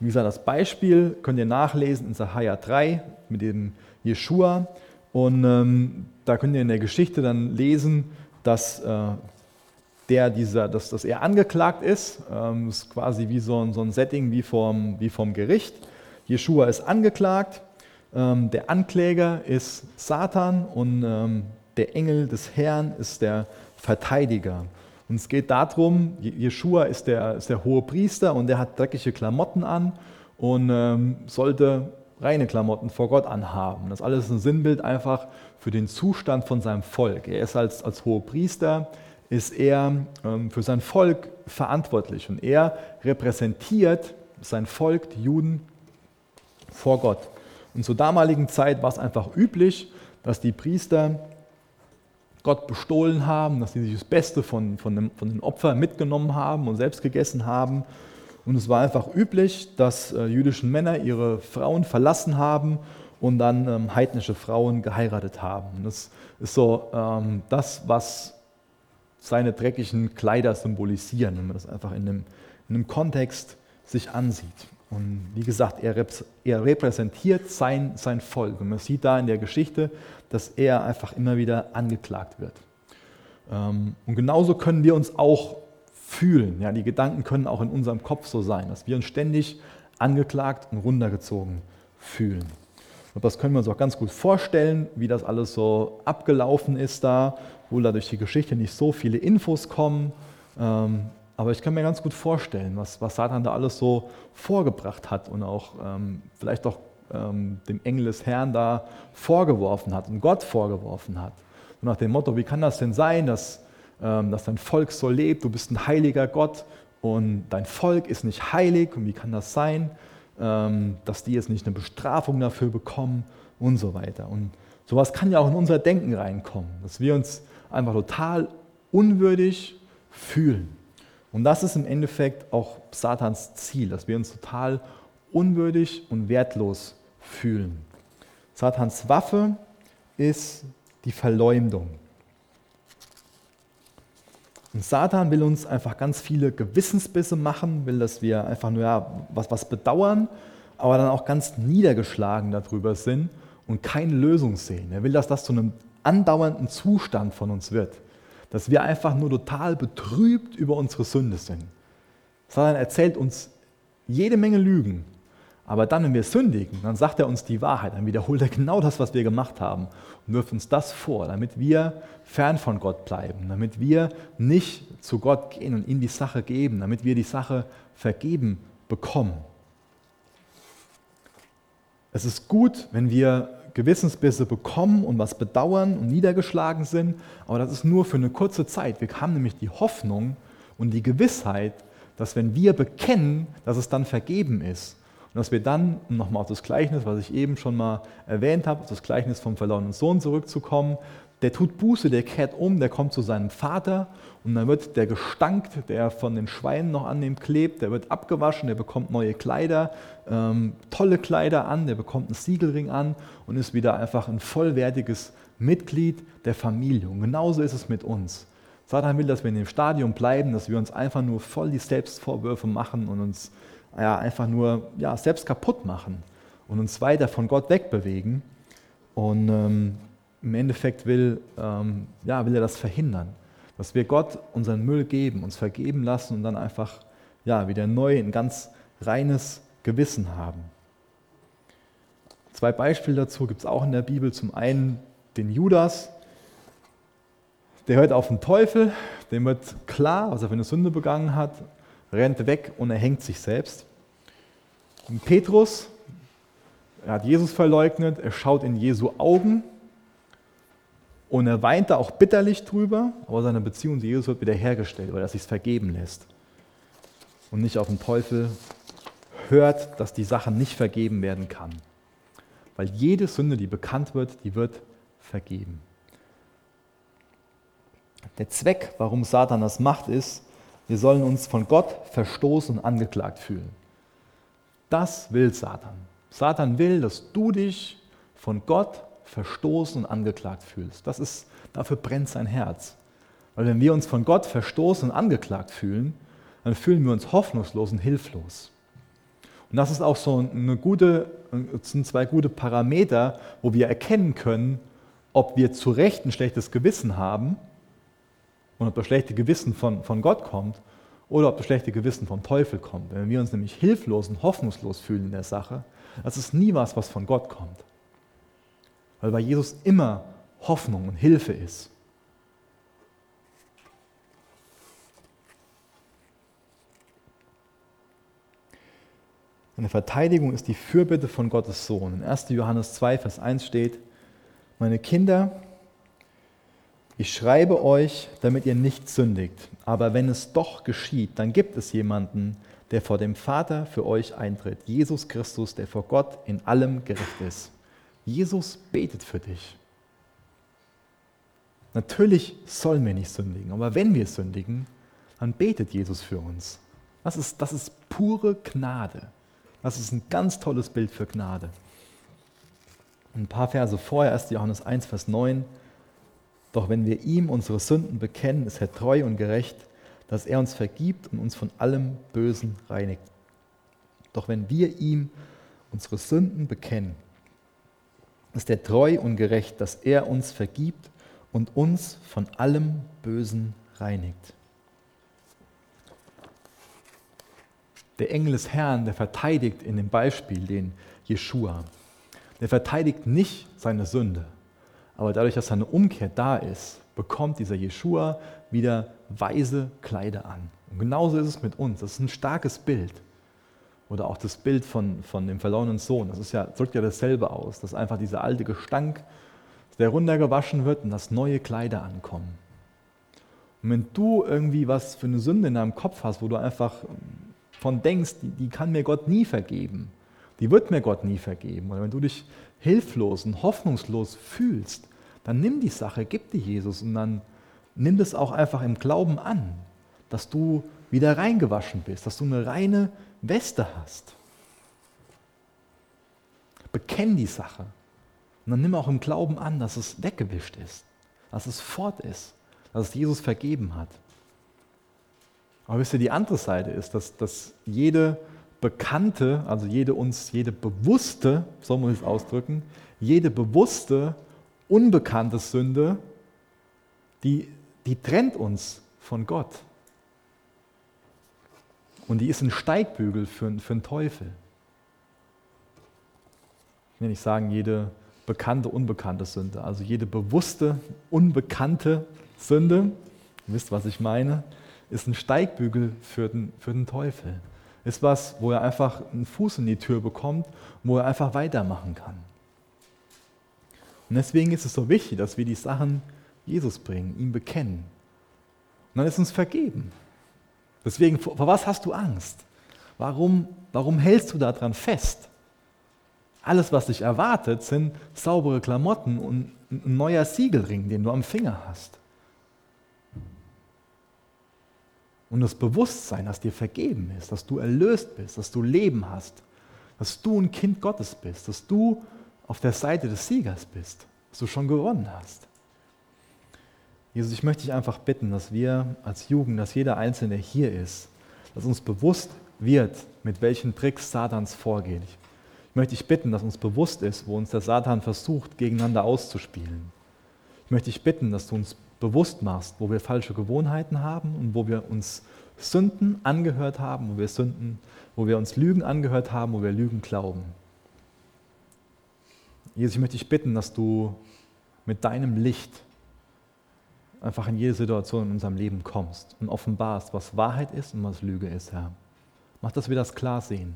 Wie gesagt, das Beispiel könnt ihr nachlesen in Sahaya 3 mit dem Jeshua und ähm, da könnt ihr in der Geschichte dann lesen, dass äh, der dieser, dass, dass er angeklagt ist. Ähm, ist quasi wie so ein, so ein Setting wie vom, wie vom Gericht. Jeshua ist angeklagt, ähm, der Ankläger ist Satan und ähm, der Engel des Herrn ist der Verteidiger. Und es geht darum, Jeshua ist der, ist der hohe Priester und der hat dreckige Klamotten an und ähm, sollte reine Klamotten vor Gott anhaben. Das alles ist ein Sinnbild einfach für den Zustand von seinem Volk. Er ist als, als hoher Priester, ist er ähm, für sein Volk verantwortlich und er repräsentiert sein Volk, die Juden, vor Gott. Und zur damaligen Zeit war es einfach üblich, dass die Priester Gott bestohlen haben, dass sie sich das Beste von, von, dem, von den Opfern mitgenommen haben und selbst gegessen haben. Und es war einfach üblich, dass äh, jüdische Männer ihre Frauen verlassen haben und dann ähm, heidnische Frauen geheiratet haben. Und das ist so ähm, das, was seine dreckigen Kleider symbolisieren, wenn man das einfach in einem, in einem Kontext sich ansieht. Und wie gesagt, er, er repräsentiert sein, sein Volk. Und man sieht da in der Geschichte, dass er einfach immer wieder angeklagt wird. Ähm, und genauso können wir uns auch fühlen. Ja, die Gedanken können auch in unserem Kopf so sein, dass wir uns ständig angeklagt und runtergezogen fühlen. Und das können wir uns auch ganz gut vorstellen, wie das alles so abgelaufen ist da obwohl da durch die Geschichte nicht so viele Infos kommen. Ähm, aber ich kann mir ganz gut vorstellen, was, was Satan da alles so vorgebracht hat und auch ähm, vielleicht auch ähm, dem Engel des Herrn da vorgeworfen hat und Gott vorgeworfen hat. Und nach dem Motto, wie kann das denn sein, dass, ähm, dass dein Volk so lebt, du bist ein heiliger Gott und dein Volk ist nicht heilig und wie kann das sein, ähm, dass die jetzt nicht eine Bestrafung dafür bekommen und so weiter. Und sowas kann ja auch in unser Denken reinkommen, dass wir uns einfach total unwürdig fühlen. Und das ist im Endeffekt auch Satans Ziel, dass wir uns total unwürdig und wertlos fühlen. Satans Waffe ist die Verleumdung. Und Satan will uns einfach ganz viele Gewissensbisse machen, will, dass wir einfach nur ja, was, was bedauern, aber dann auch ganz niedergeschlagen darüber sind und keine Lösung sehen. Er will, dass das zu einem andauernden Zustand von uns wird. Dass wir einfach nur total betrübt über unsere Sünde sind. Sondern erzählt uns jede Menge Lügen. Aber dann, wenn wir sündigen, dann sagt er uns die Wahrheit, dann wiederholt er genau das, was wir gemacht haben und wirft uns das vor, damit wir fern von Gott bleiben, damit wir nicht zu Gott gehen und ihm die Sache geben, damit wir die Sache vergeben bekommen. Es ist gut, wenn wir Gewissensbisse bekommen und was bedauern und niedergeschlagen sind, aber das ist nur für eine kurze Zeit. Wir haben nämlich die Hoffnung und die Gewissheit, dass wenn wir bekennen, dass es dann vergeben ist und dass wir dann, um nochmal auf das Gleichnis, was ich eben schon mal erwähnt habe, auf das Gleichnis vom verlorenen Sohn zurückzukommen, der tut Buße, der kehrt um, der kommt zu seinem Vater und dann wird der Gestank, der von den Schweinen noch an dem klebt, der wird abgewaschen, der bekommt neue Kleider, ähm, tolle Kleider an, der bekommt einen Siegelring an und ist wieder einfach ein vollwertiges Mitglied der Familie. Und genauso ist es mit uns. Satan will, dass wir in dem Stadium bleiben, dass wir uns einfach nur voll die Selbstvorwürfe machen und uns ja, einfach nur ja, selbst kaputt machen und uns weiter von Gott wegbewegen. Und ähm, im Endeffekt will, ähm, ja, will er das verhindern, dass wir Gott unseren Müll geben, uns vergeben lassen und dann einfach ja, wieder neu ein ganz reines Gewissen haben. Zwei Beispiele dazu gibt es auch in der Bibel. Zum einen den Judas, der hört auf den Teufel, dem wird klar, was er für eine Sünde begangen hat, rennt weg und er hängt sich selbst. Und Petrus, er hat Jesus verleugnet, er schaut in Jesu Augen und er weint da auch bitterlich drüber, aber seine Beziehung zu Jesus wird wiederhergestellt, weil er sich vergeben lässt. Und nicht auf den Teufel hört, dass die Sache nicht vergeben werden kann. Weil jede Sünde, die bekannt wird, die wird vergeben. Der Zweck, warum Satan das macht, ist, wir sollen uns von Gott verstoßen und angeklagt fühlen. Das will Satan. Satan will, dass du dich von Gott verstoßen und angeklagt fühlst. Das ist, dafür brennt sein Herz. Weil wenn wir uns von Gott verstoßen und angeklagt fühlen, dann fühlen wir uns hoffnungslos und hilflos. Und das ist auch so eine gute, sind zwei gute Parameter, wo wir erkennen können, ob wir zu Recht ein schlechtes Gewissen haben und ob das schlechte Gewissen von, von Gott kommt oder ob das schlechte Gewissen vom Teufel kommt. Wenn wir uns nämlich hilflos und hoffnungslos fühlen in der Sache, das ist nie was, was von Gott kommt. Weil bei Jesus immer Hoffnung und Hilfe ist. Eine Verteidigung ist die Fürbitte von Gottes Sohn. In 1. Johannes 2, Vers 1 steht, meine Kinder, ich schreibe euch, damit ihr nicht sündigt. Aber wenn es doch geschieht, dann gibt es jemanden, der vor dem Vater für euch eintritt. Jesus Christus, der vor Gott in allem gerecht ist. Jesus betet für dich. Natürlich sollen wir nicht sündigen, aber wenn wir sündigen, dann betet Jesus für uns. Das ist, das ist pure Gnade. Das ist ein ganz tolles Bild für Gnade. Ein paar Verse vorher, 1. Johannes 1, Vers 9. Doch wenn wir ihm unsere Sünden bekennen, ist er treu und gerecht, dass er uns vergibt und uns von allem Bösen reinigt. Doch wenn wir ihm unsere Sünden bekennen, ist er treu und gerecht, dass er uns vergibt und uns von allem Bösen reinigt. Der Engel des Herrn, der verteidigt in dem Beispiel den Jeshua. Der verteidigt nicht seine Sünde, aber dadurch, dass seine Umkehr da ist, bekommt dieser Jeshua wieder weise Kleider an. Und genauso ist es mit uns. Das ist ein starkes Bild. Oder auch das Bild von, von dem verlorenen Sohn. Das ist ja, drückt ja dasselbe aus, dass einfach dieser alte Gestank, der runtergewaschen wird und dass neue Kleider ankommen. Und wenn du irgendwie was für eine Sünde in deinem Kopf hast, wo du einfach von denkst, die, die kann mir Gott nie vergeben, die wird mir Gott nie vergeben, oder wenn du dich hilflos und hoffnungslos fühlst, dann nimm die Sache, gib die Jesus und dann nimm das auch einfach im Glauben an, dass du wieder reingewaschen bist, dass du eine reine Weste hast. Bekenn die Sache. Und dann nimm auch im Glauben an, dass es weggewischt ist, dass es fort ist, dass es Jesus vergeben hat. Aber wisst ihr, die andere Seite ist, dass, dass jede bekannte, also jede uns, jede bewusste, so muss ich es ausdrücken, jede bewusste, unbekannte Sünde, die, die trennt uns von Gott. Und die ist ein Steigbügel für, für den Teufel. ich will nicht sagen, jede bekannte, unbekannte Sünde, also jede bewusste, unbekannte Sünde, ihr wisst, was ich meine, ist ein Steigbügel für den, für den Teufel. Ist was, wo er einfach einen Fuß in die Tür bekommt, wo er einfach weitermachen kann. Und deswegen ist es so wichtig, dass wir die Sachen Jesus bringen, ihm bekennen. Und dann ist uns vergeben. Deswegen, vor, vor was hast du Angst? Warum, warum hältst du daran fest? Alles, was dich erwartet, sind saubere Klamotten und ein neuer Siegelring, den du am Finger hast. Und das Bewusstsein, dass dir vergeben ist, dass du erlöst bist, dass du Leben hast, dass du ein Kind Gottes bist, dass du auf der Seite des Siegers bist, dass du schon gewonnen hast. Jesus, ich möchte dich einfach bitten, dass wir als Jugend, dass jeder Einzelne hier ist, dass uns bewusst wird, mit welchen Tricks Satans vorgeht. Ich möchte dich bitten, dass uns bewusst ist, wo uns der Satan versucht, gegeneinander auszuspielen. Ich möchte dich bitten, dass du uns bewusst machst, wo wir falsche Gewohnheiten haben und wo wir uns Sünden angehört haben, wo wir Sünden, wo wir uns Lügen angehört haben, wo wir Lügen glauben. Jesus, ich möchte dich bitten, dass du mit deinem Licht einfach in jede Situation in unserem Leben kommst und offenbarst, was Wahrheit ist und was Lüge ist, Herr. Mach, dass wir das klar sehen.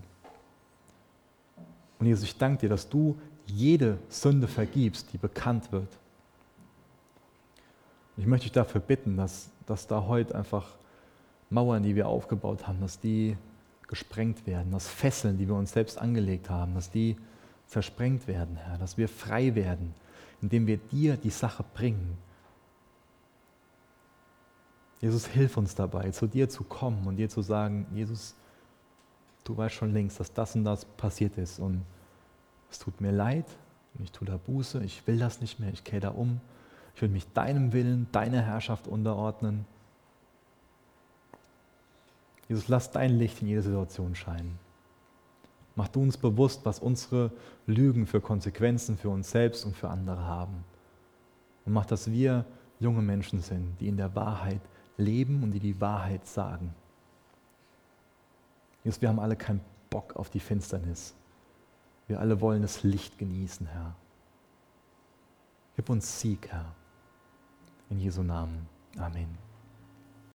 Und Jesus, ich danke dir, dass du jede Sünde vergibst, die bekannt wird. Und ich möchte dich dafür bitten, dass, dass da heute einfach Mauern, die wir aufgebaut haben, dass die gesprengt werden, dass Fesseln, die wir uns selbst angelegt haben, dass die zersprengt werden, Herr, dass wir frei werden, indem wir dir die Sache bringen. Jesus, hilf uns dabei, zu dir zu kommen und dir zu sagen, Jesus, du weißt schon längst, dass das und das passiert ist und es tut mir leid und ich tue da Buße, ich will das nicht mehr, ich kehre da um, ich will mich deinem Willen, deiner Herrschaft unterordnen. Jesus, lass dein Licht in jede Situation scheinen. Mach du uns bewusst, was unsere Lügen für Konsequenzen für uns selbst und für andere haben. Und mach, dass wir junge Menschen sind, die in der Wahrheit leben und die die Wahrheit sagen. Jesus, wir haben alle keinen Bock auf die Finsternis. Wir alle wollen das Licht genießen, Herr. Gib uns Sieg, Herr. In Jesu Namen. Amen.